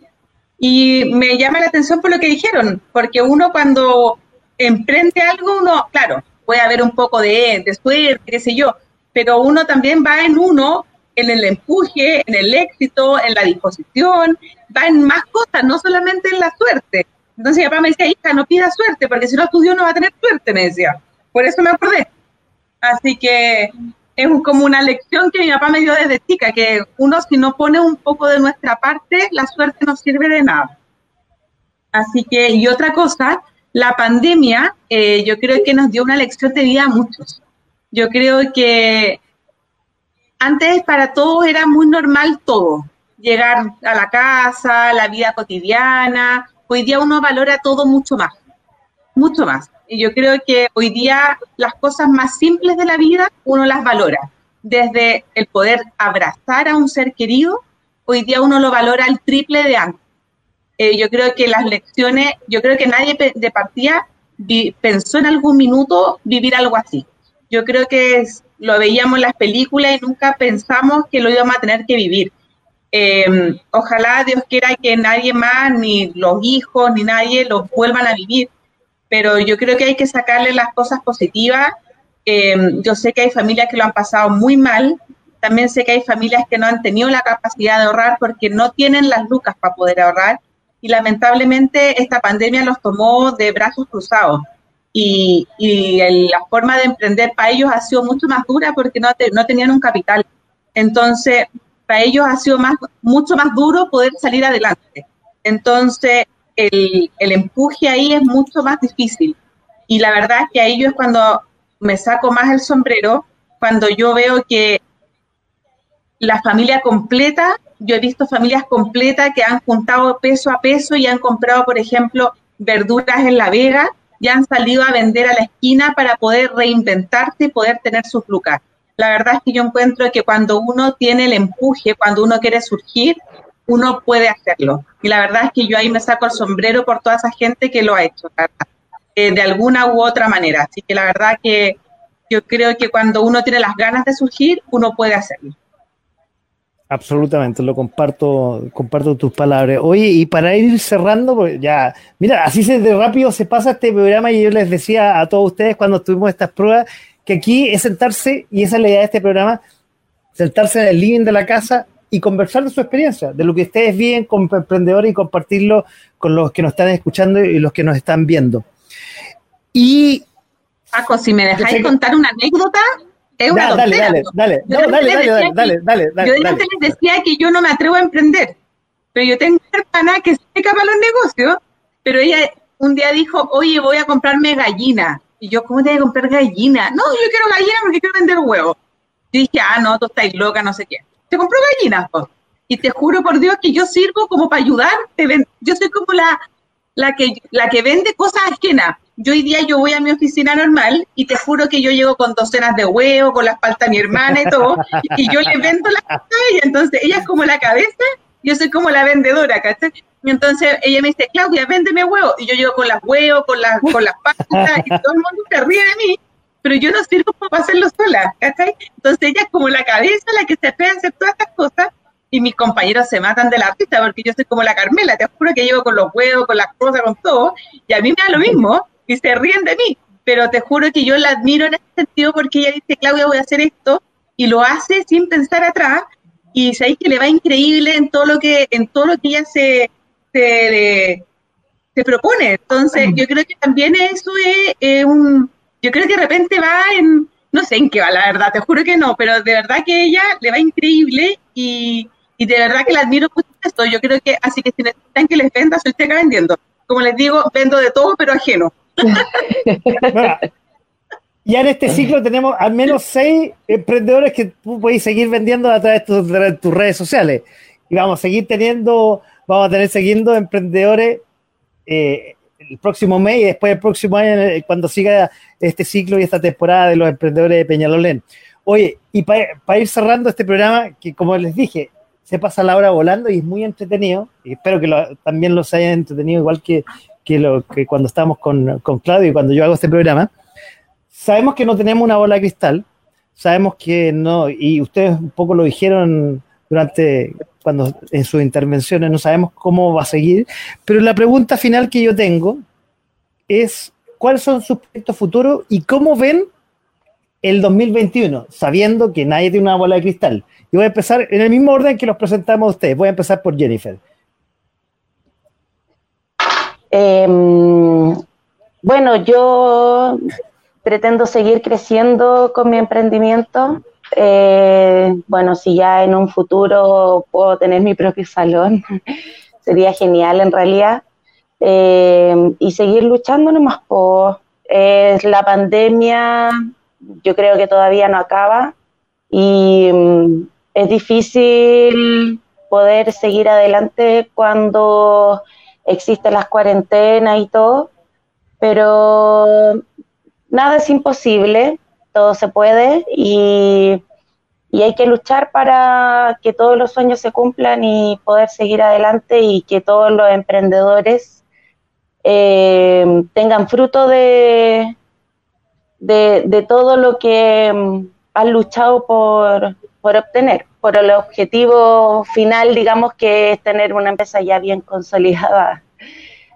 C: Y me llama la atención por lo que dijeron, porque uno cuando emprende algo, uno, claro, puede haber un poco de, de suerte, qué sé yo, pero uno también va en uno, en el empuje, en el éxito, en la disposición, va en más cosas, no solamente en la suerte. Entonces mi papá me decía, hija, no pida suerte, porque si no estudió no va a tener suerte, me decía. Por eso me acordé. Así que es como una lección que mi papá me dio desde chica, que uno si no pone un poco de nuestra parte, la suerte no sirve de nada. Así que, y otra cosa, la pandemia eh, yo creo que nos dio una lección de vida a muchos. Yo creo que antes para todos era muy normal todo, llegar a la casa, la vida cotidiana, hoy día uno valora todo mucho más, mucho más. Y yo creo que hoy día las cosas más simples de la vida uno las valora. Desde el poder abrazar a un ser querido, hoy día uno lo valora el triple de antes. Eh, yo creo que las lecciones, yo creo que nadie de partida pensó en algún minuto vivir algo así. Yo creo que lo veíamos en las películas y nunca pensamos que lo íbamos a tener que vivir. Eh, ojalá Dios quiera que nadie más, ni los hijos, ni nadie, lo vuelvan a vivir pero yo creo que hay que sacarle las cosas positivas. Em, yo sé que hay familias que lo han pasado muy mal, también sé que hay familias que no han tenido la capacidad de ahorrar porque no tienen las lucas para poder ahorrar y lamentablemente esta pandemia los tomó de brazos cruzados y, la forma de emprender para ellos ha sido mucho más dura porque no tenían un capital. Entonces, para ellos ha sido más, mucho más duro poder salir adelante. Entonces, el, empuje ahí es mucho más difícil. Y la verdad es que a ellos es cuando me saco más el sombrero, cuando yo veo que la familia completa, yo he visto familias completas que han juntado peso a peso y han comprado, por ejemplo, verduras en La Vega y han salido a vender a la esquina para poder reinventarse y poder tener sus lucas. La verdad es que yo encuentro que cuando uno tiene el empuje, cuando uno quiere surgir, uno puede hacerlo. Y la verdad es que yo ahí me saco el sombrero por toda esa gente que lo ha hecho, eh, de alguna u otra manera. Así que la verdad que yo creo que cuando uno tiene las ganas de surgir, uno puede hacerlo.
A: Absolutamente, lo comparto, comparto tus palabras. Oye, y para ir cerrando, pues ya, mira, así se de rápido se pasa este programa y yo les decía a todos ustedes cuando tuvimos estas pruebas que aquí es sentarse, y esa es la idea de este programa, sentarse en el living de la casa y conversar de su experiencia, de lo que ustedes viven como emprendedores y compartirlo con los que nos están escuchando y los que nos están viendo. Y...
C: Paco, si me dejáis contar una anécdota, es una da,
A: dale, dale, dale, dale, dale, dale, dale, dale, dale,
C: Yo de les decía que yo no me atrevo a emprender, pero yo tengo una hermana que se para los negocios, pero ella un día dijo, oye, voy a comprarme gallina. Y yo, ¿cómo te voy a comprar gallina? No, yo quiero gallina porque quiero vender huevos. Yo dije, ah, no, tú estás loca, no sé qué. Te compró gallinas, pues. Y te juro por Dios que yo sirvo como para ayudar. Yo soy como la, la, que, la que vende cosas ajenas yo hoy día yo voy a mi oficina normal y te juro que yo llego con docenas de huevos, con la espalda de mi hermana y todo, y yo le vendo las cosas a ella. Entonces, ella es como la cabeza, yo soy como la vendedora, ¿cachai? Y entonces ella me dice, Claudia, véndeme huevos. Y yo llego con las huevos, con las, con las pastas, y todo el mundo se ríe de mí, pero yo no sirvo para hacerlo sola, ¿cachai? Entonces ella es como la cabeza, la que se espera hacer todas estas cosas, y mis compañeros se matan de la pista porque yo soy como la Carmela, te juro que llego con los huevos, con las cosas, con todo, y a mí me da lo mismo, y se ríen de mí, pero te juro que yo la admiro en ese sentido porque ella dice, Claudia, voy a hacer esto, y lo hace sin pensar atrás, y sabéis que le va increíble en todo lo que, en todo lo que ella se, se, propone. Entonces, yo creo que también eso es un, yo creo que de repente va en, no sé en qué va, la verdad, te juro que no, pero de verdad que ella le va increíble y, y de verdad que la admiro mucho esto. Yo creo que, así que si necesitan que les venda, soy usted vendiendo. Como les digo, vendo de todo, pero ajeno
A: ya en este ciclo tenemos al menos seis emprendedores que tú puedes seguir vendiendo a través de tus, redes sociales. Y vamos a seguir teniendo, vamos a tener siguiendo emprendedores eh, el próximo mes y después el próximo año cuando siga este ciclo y esta temporada de los emprendedores de Peñalolén. Oye, y para ir cerrando este programa, que como les dije, se pasa la hora volando y es muy entretenido, y espero que también los hayan entretenido igual que, que, cuando estamos con, con Claudio y cuando yo hago este programa, sabemos que no tenemos una bola de cristal, sabemos que no, y ustedes un poco lo dijeron durante cuando en sus intervenciones, no sabemos cómo va a seguir, pero la pregunta final que yo tengo es cuáles son sus proyectos futuros y cómo ven el 2021, sabiendo que nadie tiene una bola de cristal. Y voy a empezar en el mismo orden que los presentamos a ustedes. Voy a empezar por Jennifer.
D: Em, bueno, yo pretendo seguir creciendo con mi emprendimiento. Eh, bueno, si ya en un futuro puedo tener mi propio salón, sería genial en realidad. Em, y seguir luchando nomás por la pandemia, yo creo que todavía no acaba y mm, es difícil poder seguir adelante cuando existen las cuarentenas y todo, pero nada es imposible, todo se puede y, hay que luchar para que todos los sueños se cumplan y poder seguir adelante y que todos los emprendedores eh, tengan fruto de, de, todo lo que mm, han luchado por, por obtener, por el objetivo final, digamos, que es tener una empresa ya bien consolidada,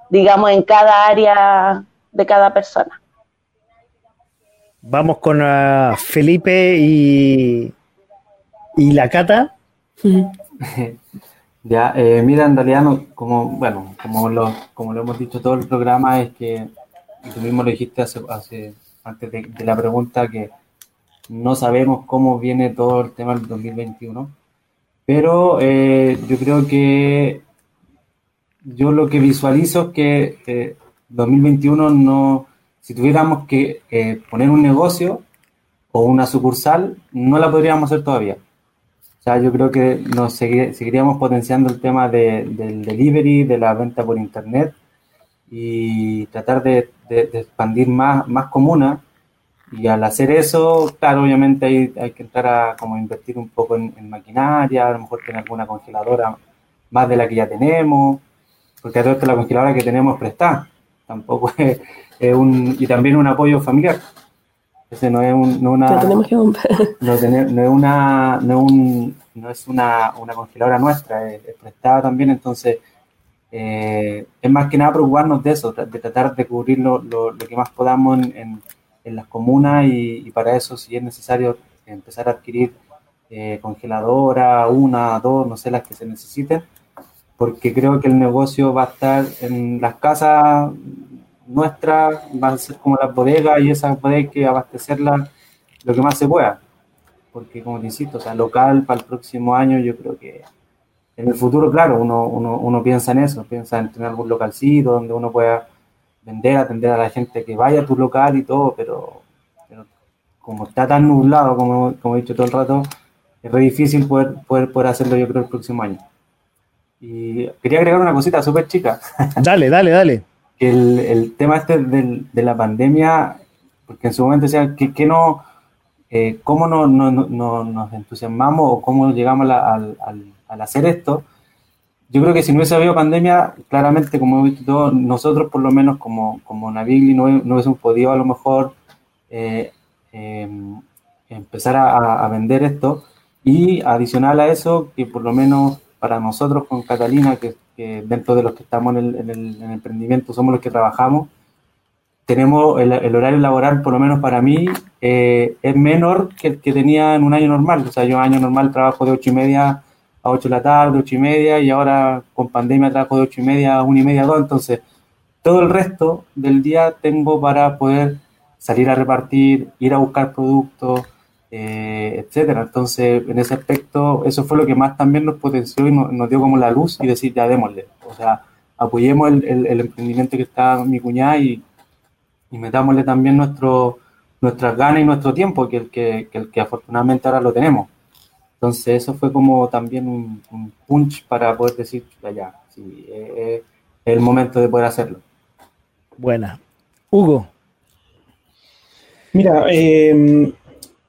D: digamos, en cada área de cada persona.
A: Vamos con uh, Felipe y, y la Cata.
E: Ya, eh, mira, en realidad, no, como, bueno, como lo, como lo hemos dicho todo el programa, es que, tú mismo lo dijiste hace, hace antes de, de, la pregunta, que no sabemos cómo viene todo el tema del 2021, pero eh, yo creo que yo lo que visualizo es que eh, 2021 no, si tuviéramos que eh, poner un negocio o una sucursal, no la podríamos hacer todavía. O sea, yo creo que nos seguir, seguiríamos potenciando el tema de, del delivery, de la venta por internet y tratar de, de, de expandir más, más comunas. Y al hacer eso, claro, obviamente hay, hay que entrar a como invertir un poco en, en, maquinaria, a lo mejor tener alguna congeladora más de la que ya tenemos, porque a todo esto la congeladora que tenemos prestada, tampoco es, es un, y también un apoyo familiar. Ese no es un, no una,
F: tenemos que
E: no, tener, no, es una, no, un, no es una, una congeladora nuestra, es, es, prestada también, entonces eh, es más que nada preocuparnos de eso, de tratar de cubrir lo, lo, lo que más podamos en, en, en las comunas y, y, para eso si es necesario empezar a adquirir eh, congeladora, una, dos, no sé, las que se necesiten, porque creo que el negocio va a estar en las casas nuestra va a ser como las bodegas y esas bodegas hay que abastecerlas lo que más se pueda. Porque, como te insisto, o sea, local para el próximo año, yo creo que en el futuro, claro, uno, uno, uno piensa en eso, piensa en tener algún localcito donde uno pueda vender, atender a la gente que vaya a tu local y todo, pero, pero como está tan nublado, como, como he dicho todo el rato, es re difícil poder, poder, poder hacerlo, yo creo, el próximo año. Y quería agregar una cosita súper chica.
A: Dale, dale, dale
E: el, el tema este de, de, la pandemia, porque en su momento decían que, que no, eh, cómo no, no, no, nos entusiasmamos o cómo llegamos a, al, al, al, hacer esto. Yo creo que si no hubiese habido pandemia, claramente, como hemos visto todos, nosotros por lo menos como, como Navigli no, no hubiésemos podido a lo mejor eh, eh, empezar a, a, vender esto. Y adicional a eso, que por lo menos para nosotros con Catalina, que que dentro de los que estamos en el, en el, en el emprendimiento somos los que trabajamos, tenemos el, el, horario laboral, por lo menos para mí, eh, es menor que el que tenía en un año normal. O sea, yo año normal trabajo de ocho y media a 8 de la tarde, ocho y media, y ahora con pandemia trabajo de ocho y media a una y media, dos. Entonces, todo el resto del día tengo para poder salir a repartir, ir a buscar productos, eh, etcétera. Entonces, en ese aspecto, eso fue lo que más también nos potenció y nos, nos dio como la luz y decir, ya démosle. O sea, apoyemos el, el, el emprendimiento que está mi cuñada y, y metámosle también nuestro, nuestras ganas y nuestro tiempo, que el que, que, el que afortunadamente ahora lo tenemos. Entonces, eso fue como también un, un punch para poder decir, ya, ya, sí, eh, es el momento de poder hacerlo.
A: Buena. Hugo.
G: Mira, eh,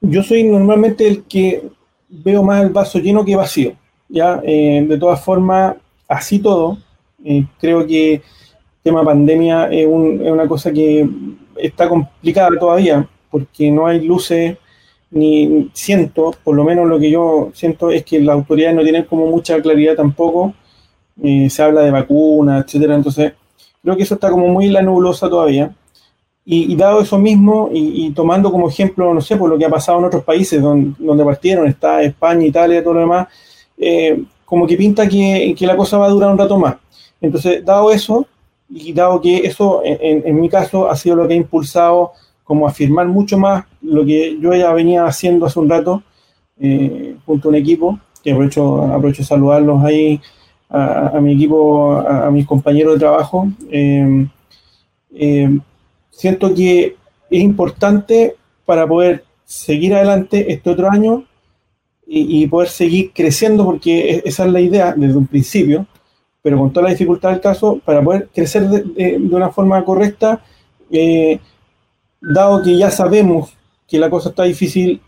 G: yo soy normalmente el que veo más el vaso lleno que vacío. ¿ya? Eh, de todas formas, así todo, eh, creo que el tema pandemia es, un, es, una cosa que está complicada todavía, porque no hay luces, ni siento, por lo menos lo que yo siento es que las autoridades no tienen como mucha claridad tampoco. Eh, se habla de vacunas, etcétera. Entonces, creo que eso está como muy la nebulosa todavía. Y, dado eso mismo, y, tomando como ejemplo, no sé, por lo que ha pasado en otros países donde, partieron, está España, Italia, todo lo demás, eh, como que pinta que, que, la cosa va a durar un rato más. Entonces, dado eso, y dado que eso, en, mi caso, ha sido lo que ha impulsado como afirmar mucho más lo que yo ya venía haciendo hace un rato, eh, junto a un equipo, que aprovecho, aprovecho saludarlos ahí a, mi equipo, a, a, mis compañeros de trabajo. Eh, siento que es importante para poder seguir adelante este otro año y, poder seguir creciendo, porque esa es la idea desde un principio, pero con toda la dificultad del caso, para poder crecer de una forma correcta, eh, dado que ya sabemos que la cosa está difícil,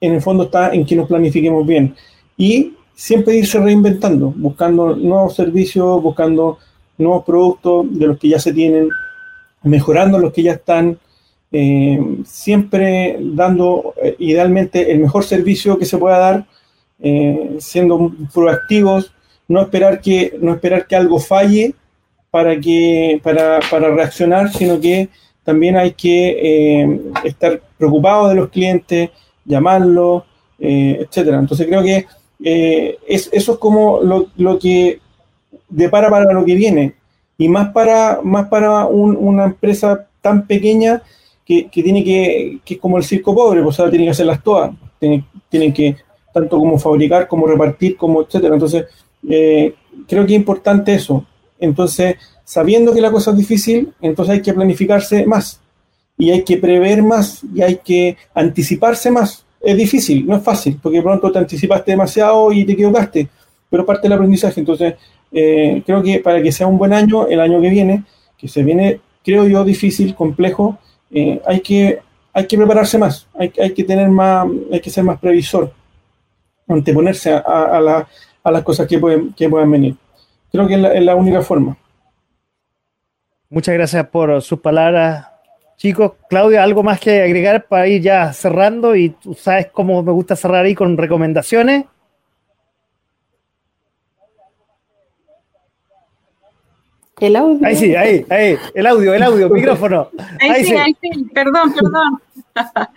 G: en el fondo está en que nos planifiquemos bien. Y siempre irse reinventando, buscando nuevos servicios, buscando nuevos productos de los que ya se tienen, mejorando los que ya están, eh, siempre dando eh, idealmente el mejor servicio que se pueda dar, eh, siendo proactivos, no esperar que, no esperar que algo falle para, que, para, para reaccionar, sino que también hay que estar preocupados de los clientes, llamarlos, etcétera. Entonces creo que es, eso es como lo, lo, que depara para lo que viene. Y más para, más para una empresa tan pequeña que, tiene que, que es como el circo pobre, pues tiene que hacerlas todas. Tiene, tiene que tanto como fabricar, como repartir, como etcétera. Entonces, eh, creo que es importante eso. Entonces, sabiendo que la cosa es difícil, entonces hay que planificarse más y hay que prever más y hay que anticiparse más. Es difícil, no es fácil, porque pronto te anticipaste demasiado y te equivocaste, pero parte del aprendizaje. Entonces, eh, creo que para que sea un buen año, el año que viene, que se viene, creo yo, difícil, complejo, eh, hay, que, hay que prepararse más, hay, hay, que tener más, hay que ser más previsor, anteponerse a, a, a las cosas que pueden, que puedan venir. Creo que es la, es la única forma.
A: Muchas gracias por sus palabras, Chicos, Claudia, ¿algo más que agregar para ir ya cerrando? Y tú sabes cómo me gusta cerrar ahí con recomendaciones.
F: El audio.
A: Ahí sí, ahí, ahí, el audio, el audio, micrófono.
C: Ahí, sí, ahí sí, perdón, perdón.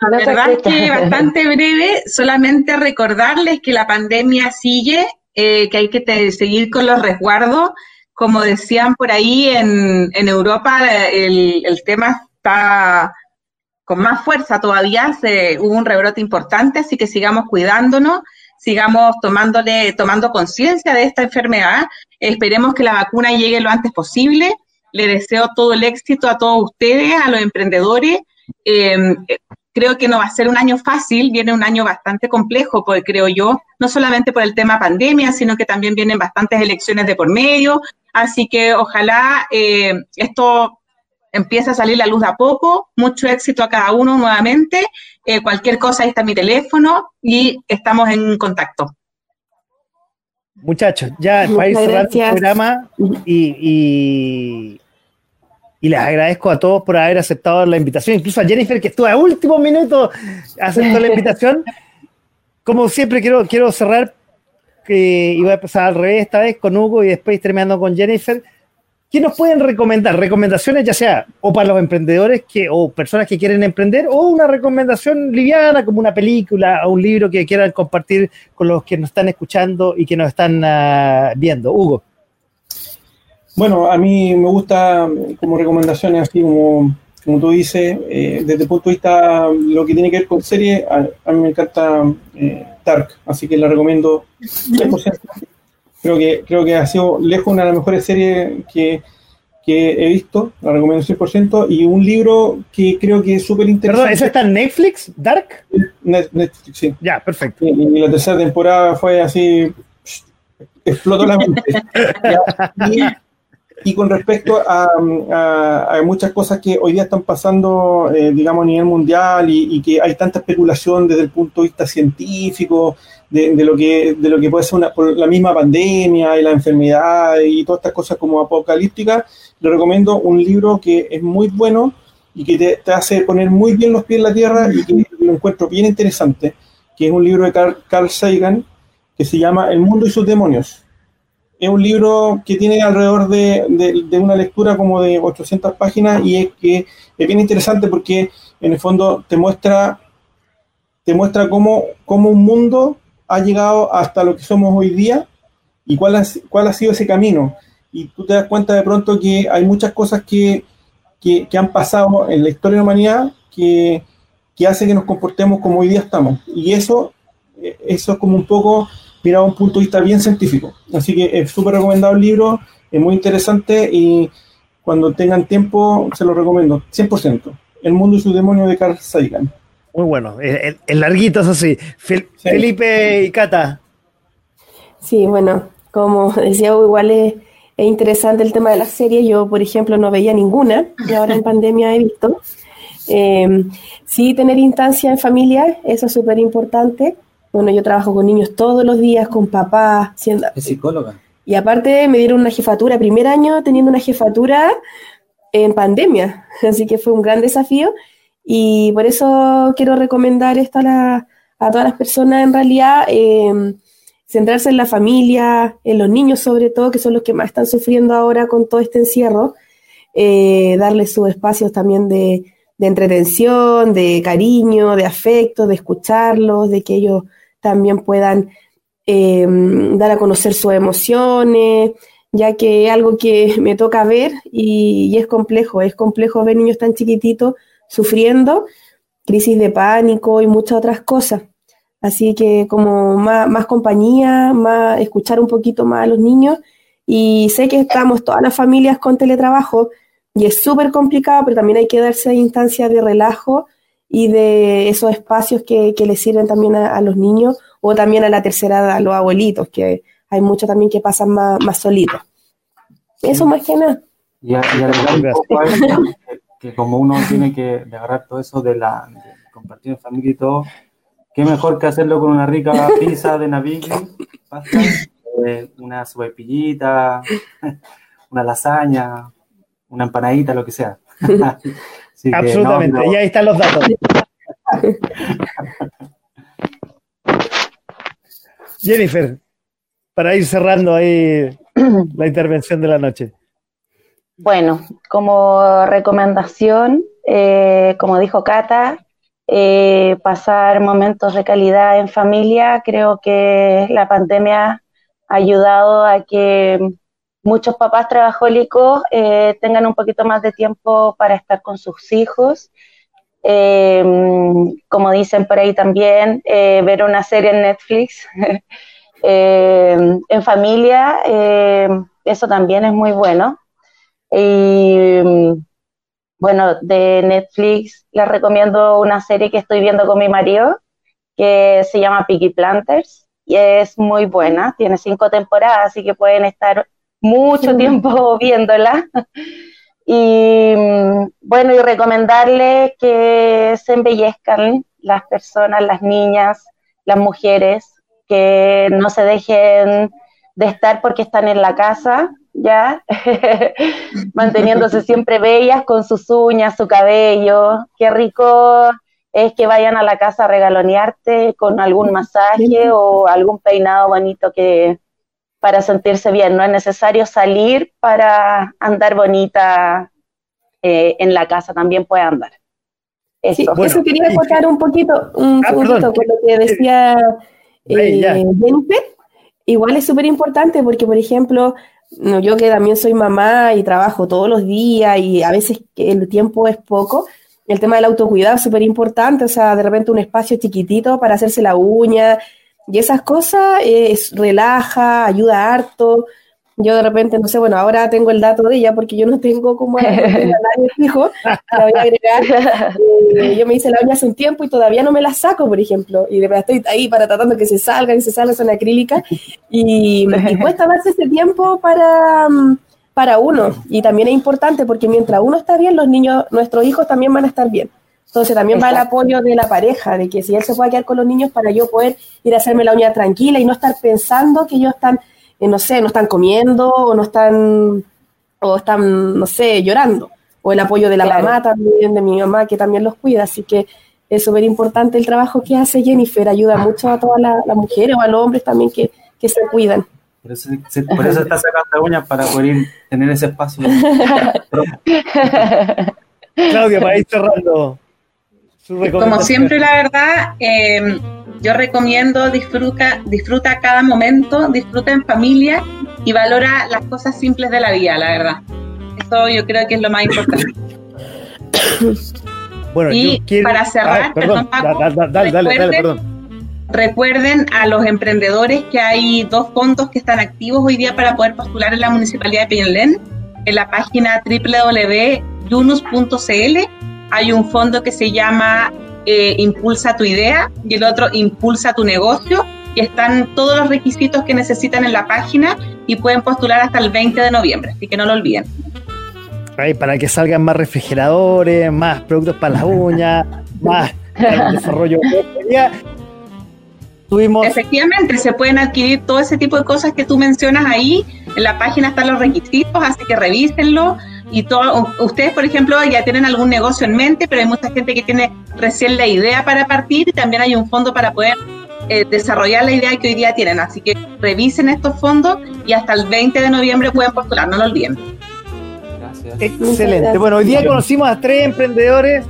C: La verdad es que bastante breve, solamente recordarles que la pandemia sigue, eh, que hay que seguir con los resguardos, como decían por ahí, en, en Europa el, el, tema está con más fuerza todavía, se, hubo un rebrote importante, así que sigamos cuidándonos, sigamos tomándole, tomando conciencia de esta enfermedad, esperemos que la vacuna llegue lo antes posible, le deseo todo el éxito a todos ustedes, a los emprendedores. Eh, creo que no va a ser un año fácil, viene un año bastante complejo, porque creo yo, no solamente por el tema pandemia, sino que también vienen bastantes elecciones de por medio, Así que ojalá eh, esto empiece a salir la luz de a poco. Mucho éxito a cada uno nuevamente. Eh, cualquier cosa, ahí está mi teléfono y estamos en contacto.
A: Muchachos, ya para ir cerrando el programa y, y, les agradezco a todos por haber aceptado la invitación, incluso a Jennifer que estuvo a último minuto aceptó la invitación. Como siempre quiero, quiero cerrar que iba a empezar al revés esta vez con Hugo y después terminando con Jennifer. ¿Qué nos pueden recomendar? Recomendaciones ya sea o para los emprendedores que, o personas que quieren emprender o una recomendación liviana como una película o un libro que quieran compartir con los que nos están escuchando y que nos están uh, viendo. Hugo.
G: Bueno, a mí me gusta como recomendaciones así como, como tú dices, eh, desde el punto de vista lo que tiene que ver con serie, a, a mí me encanta eh, así que la recomiendo 100%. Creo que, creo que ha sido lejos una de las mejores series que, que he visto, la recomiendo 100%, y un libro que creo que es súper interesante.
A: Perdón, ¿eso está en Netflix, Dark?
G: Netflix, sí.
A: Ya, perfecto.
G: Y, y, la tercera temporada fue así, explotó la mente. y, y con respecto a, a, a, muchas cosas que hoy día están pasando, eh, digamos, a nivel mundial y, y, que hay tanta especulación desde el punto de vista científico, de, lo, que, de lo que puede ser la misma pandemia y la enfermedad y todas estas cosas como apocalípticas, le recomiendo un libro que es muy bueno y que te, te hace poner muy bien los pies en la tierra y que lo encuentro bien interesante, que es un libro de Carl, Carl Sagan que se llama El mundo y sus demonios. Es un libro que tiene alrededor de, de, de, una lectura como de 800 páginas y es que es bien interesante porque en el fondo te muestra, te muestra cómo, cómo un mundo ha llegado hasta lo que somos hoy día y cuál ha, cuál ha sido ese camino. Y tú te das cuenta de pronto que hay muchas cosas que, que, que han pasado en la historia de la humanidad que, que hace que nos comportemos como hoy día estamos. Y eso, eso es como un poco mirado a un punto de vista bien científico. Así que es súper recomendado el libro, es muy interesante y cuando tengan tiempo se lo recomiendo, 100%. El mundo y su demonio de Carl Sagan.
A: Muy bueno, el, el larguito, eso sí. Fel sí. Felipe y Cata.
F: Sí, bueno, como decía, igual es, es, interesante el tema de las series. Yo, por ejemplo, no veía ninguna y ahora en pandemia he visto. Eh, sí, tener instancia en familia, eso es súper importante. Bueno, yo trabajo con niños todos los días, con papás. Siendo,
E: es psicóloga.
F: Y aparte me dieron una jefatura, primer año teniendo una jefatura en pandemia, así que fue un gran desafío y por eso quiero recomendar esto a, a todas las personas en realidad, eh, centrarse en la familia, en los niños sobre todo, que son los que más están sufriendo ahora con todo este encierro, eh, darles sus espacios también de, de entretención, de cariño, de afecto, de escucharlos, de que ellos también puedan em, dar a conocer sus emociones, ya que es algo que me toca ver y, es complejo, es complejo ver niños tan chiquititos sufriendo crisis de pánico y muchas otras cosas. Así que como más, más compañía, más escuchar un poquito más a los niños y sé que estamos todas las familias con teletrabajo, y es súper complicado, pero también hay que darse instancias de relajo y de esos espacios que, que le sirven también a, los niños o también a la tercera edad, a los abuelitos, que hay muchos también que pasan más, más solitos. Eso más que nada.
E: Y, que, como uno tiene que agarrar todo eso de, la, compartir en familia y todo, qué mejor que hacerlo con una rica pizza de navigli, eh, una sopaipillita, una lasaña, una empanadita, lo que sea.
A: Absolutamente, y ahí están los datos. Jennifer, para ir cerrando ahí la intervención de la noche.
D: Bueno, como recomendación, eh, como dijo Cata, eh, pasar momentos de calidad en familia, creo que la pandemia ha ayudado a que muchos papás trabajólicos eh, tengan un poquito más de tiempo para estar con sus hijos. Eh, como dicen por ahí también, eh, ver una serie en Netflix en familia, eso también es muy bueno. Y bueno, de Netflix les recomiendo una serie que estoy viendo con mi marido que se llama Piggy Planters y es muy buena, tiene cinco temporadas, así que pueden estar mucho tiempo viéndola. Y bueno, y recomendarle que se embellezcan las personas, las niñas, las mujeres, que no se dejen de estar porque están en la casa, ¿ya? Manteniéndose siempre bellas con sus uñas, su cabello. Qué rico es que vayan a la casa a regalonearte con algún masaje o algún peinado bonito que, para sentirse bien. No es necesario salir para andar bonita eh, en la casa, también puede andar.
F: Eso, eso quería acotar un poquito, un ah, con lo que decía eh, Igual es súper importante porque, por ejemplo, yo que también soy mamá y trabajo todos los días y a veces el tiempo es poco, el tema del autocuidado es súper importante, o sea, de repente un espacio chiquitito para hacerse la uña, y esas cosas es, relaja, ayuda harto. Yo de repente, no sé, bueno, ahora tengo el dato de ella porque yo no tengo como a nadie fijo, la voy a agregar. Eh, yo me hice la uña hace un tiempo y todavía no me la saco, por ejemplo, y de verdad estoy ahí para tratando que se salga y se salga, son acrílica, y, y cuesta darse ese tiempo para, para uno. Y también es importante porque mientras uno está bien, los niños, nuestros hijos también van a estar bien. Entonces también va el apoyo de la pareja, de que si él se puede quedar con los niños para yo poder ir a hacerme la uña tranquila y no estar pensando que ellos están, no sé, no están comiendo o no están, o están, no sé, llorando. O el apoyo de la mamá también, de mi mamá que también los cuida. Así que es súper importante el trabajo que hace Jennifer, ayuda mucho a todas las mujeres o a los hombres también que, se cuidan.
E: Por eso, por eso está sacando uñas para poder tener ese espacio.
A: Claudia, para ir cerrando.
C: Como siempre, la verdad, em, yo recomiendo disfruta, disfruta cada momento, disfruta en familia y valora las cosas simples de la vida, la verdad. Eso yo creo que es lo más importante. Bueno, y para cerrar, perdón, dale, dale, perdón. Recuerden a los emprendedores que hay dos fondos que están activos hoy día para poder postular en la Municipalidad de Peñalén en la página www.yunus.cl hay un fondo que se llama eh, Impulsa tu idea y el otro Impulsa tu negocio y están todos los requisitos que necesitan en la página y pueden postular hasta el 20 de noviembre, así que no lo olviden.
A: para que salgan más refrigeradores, más productos para las uñas, más desarrollo.
C: Tuvimos... Efectivamente, se pueden adquirir todo ese tipo de cosas que tú mencionas ahí. En la página están los requisitos, así que revísenlo y todo, ustedes, por ejemplo, ya tienen algún negocio en mente, pero hay mucha gente que tiene recién la idea para partir y también hay un fondo para poder eh, desarrollar la idea que hoy día tienen. Así que revisen estos fondos y hasta el 20 de noviembre pueden postular, no lo olviden.
A: Gracias. Excelente. Bueno, hoy día conocimos a tres emprendedores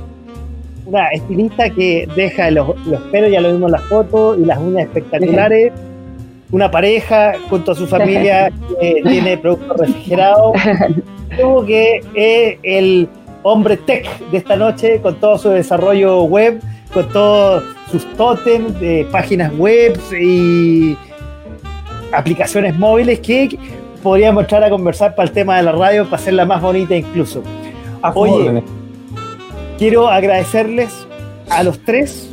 A: una estilista que deja los, los pelos, ya lo vimos en las fotos, y las uñas espectaculares. Una pareja junto a su familia que tiene productos refrigerados. Como que es el hombre tech de esta noche con todo su desarrollo web, con todos sus totems de páginas web y aplicaciones móviles que podríamos entrar a conversar para el tema de la radio, para hacerla más bonita incluso. Oye. Quiero agradecerles a los tres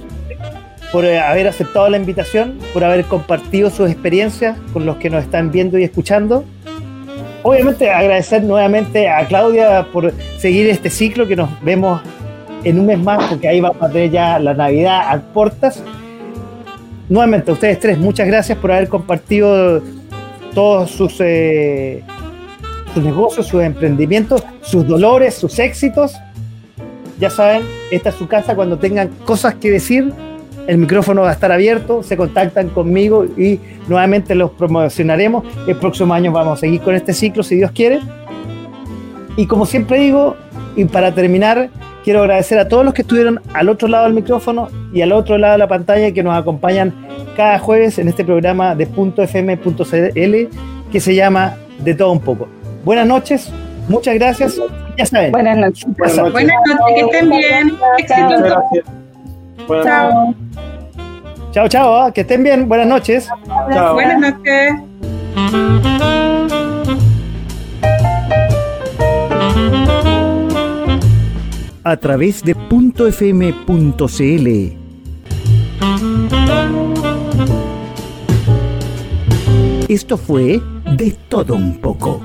A: por eh, haber aceptado la invitación, por haber compartido sus experiencias con los que nos están viendo y escuchando. Obviamente agradecer nuevamente a Claudia por seguir este ciclo que nos vemos en un mes más, porque ahí vamos a tener ya la Navidad a puertas. Nuevamente, a ustedes tres, muchas gracias por haber compartido todos sus, eh, sus negocios, sus emprendimientos, sus dolores, sus éxitos. Ya saben, esta es su casa. Cuando tengan cosas que decir, el micrófono va a estar abierto. Se contactan conmigo y nuevamente los promocionaremos. El próximo año vamos a seguir con este ciclo, si Dios quiere. Y como siempre digo, y para terminar, quiero agradecer a todos los que estuvieron al otro lado del micrófono y al otro lado de la pantalla que nos acompañan cada jueves en este programa de .fm.cl que se llama De todo un poco. Buenas noches, muchas gracias. Ya saben,
D: Buenas noches.
G: Buenas
C: Buenas noches, que estén bien. Éxito Chao.
A: Chao, chao, ¿ah? que estén bien, buenas noches.
G: Chao.
C: Buenas noches.
B: A través de .fm.cl. Esto fue De Todo Un poco.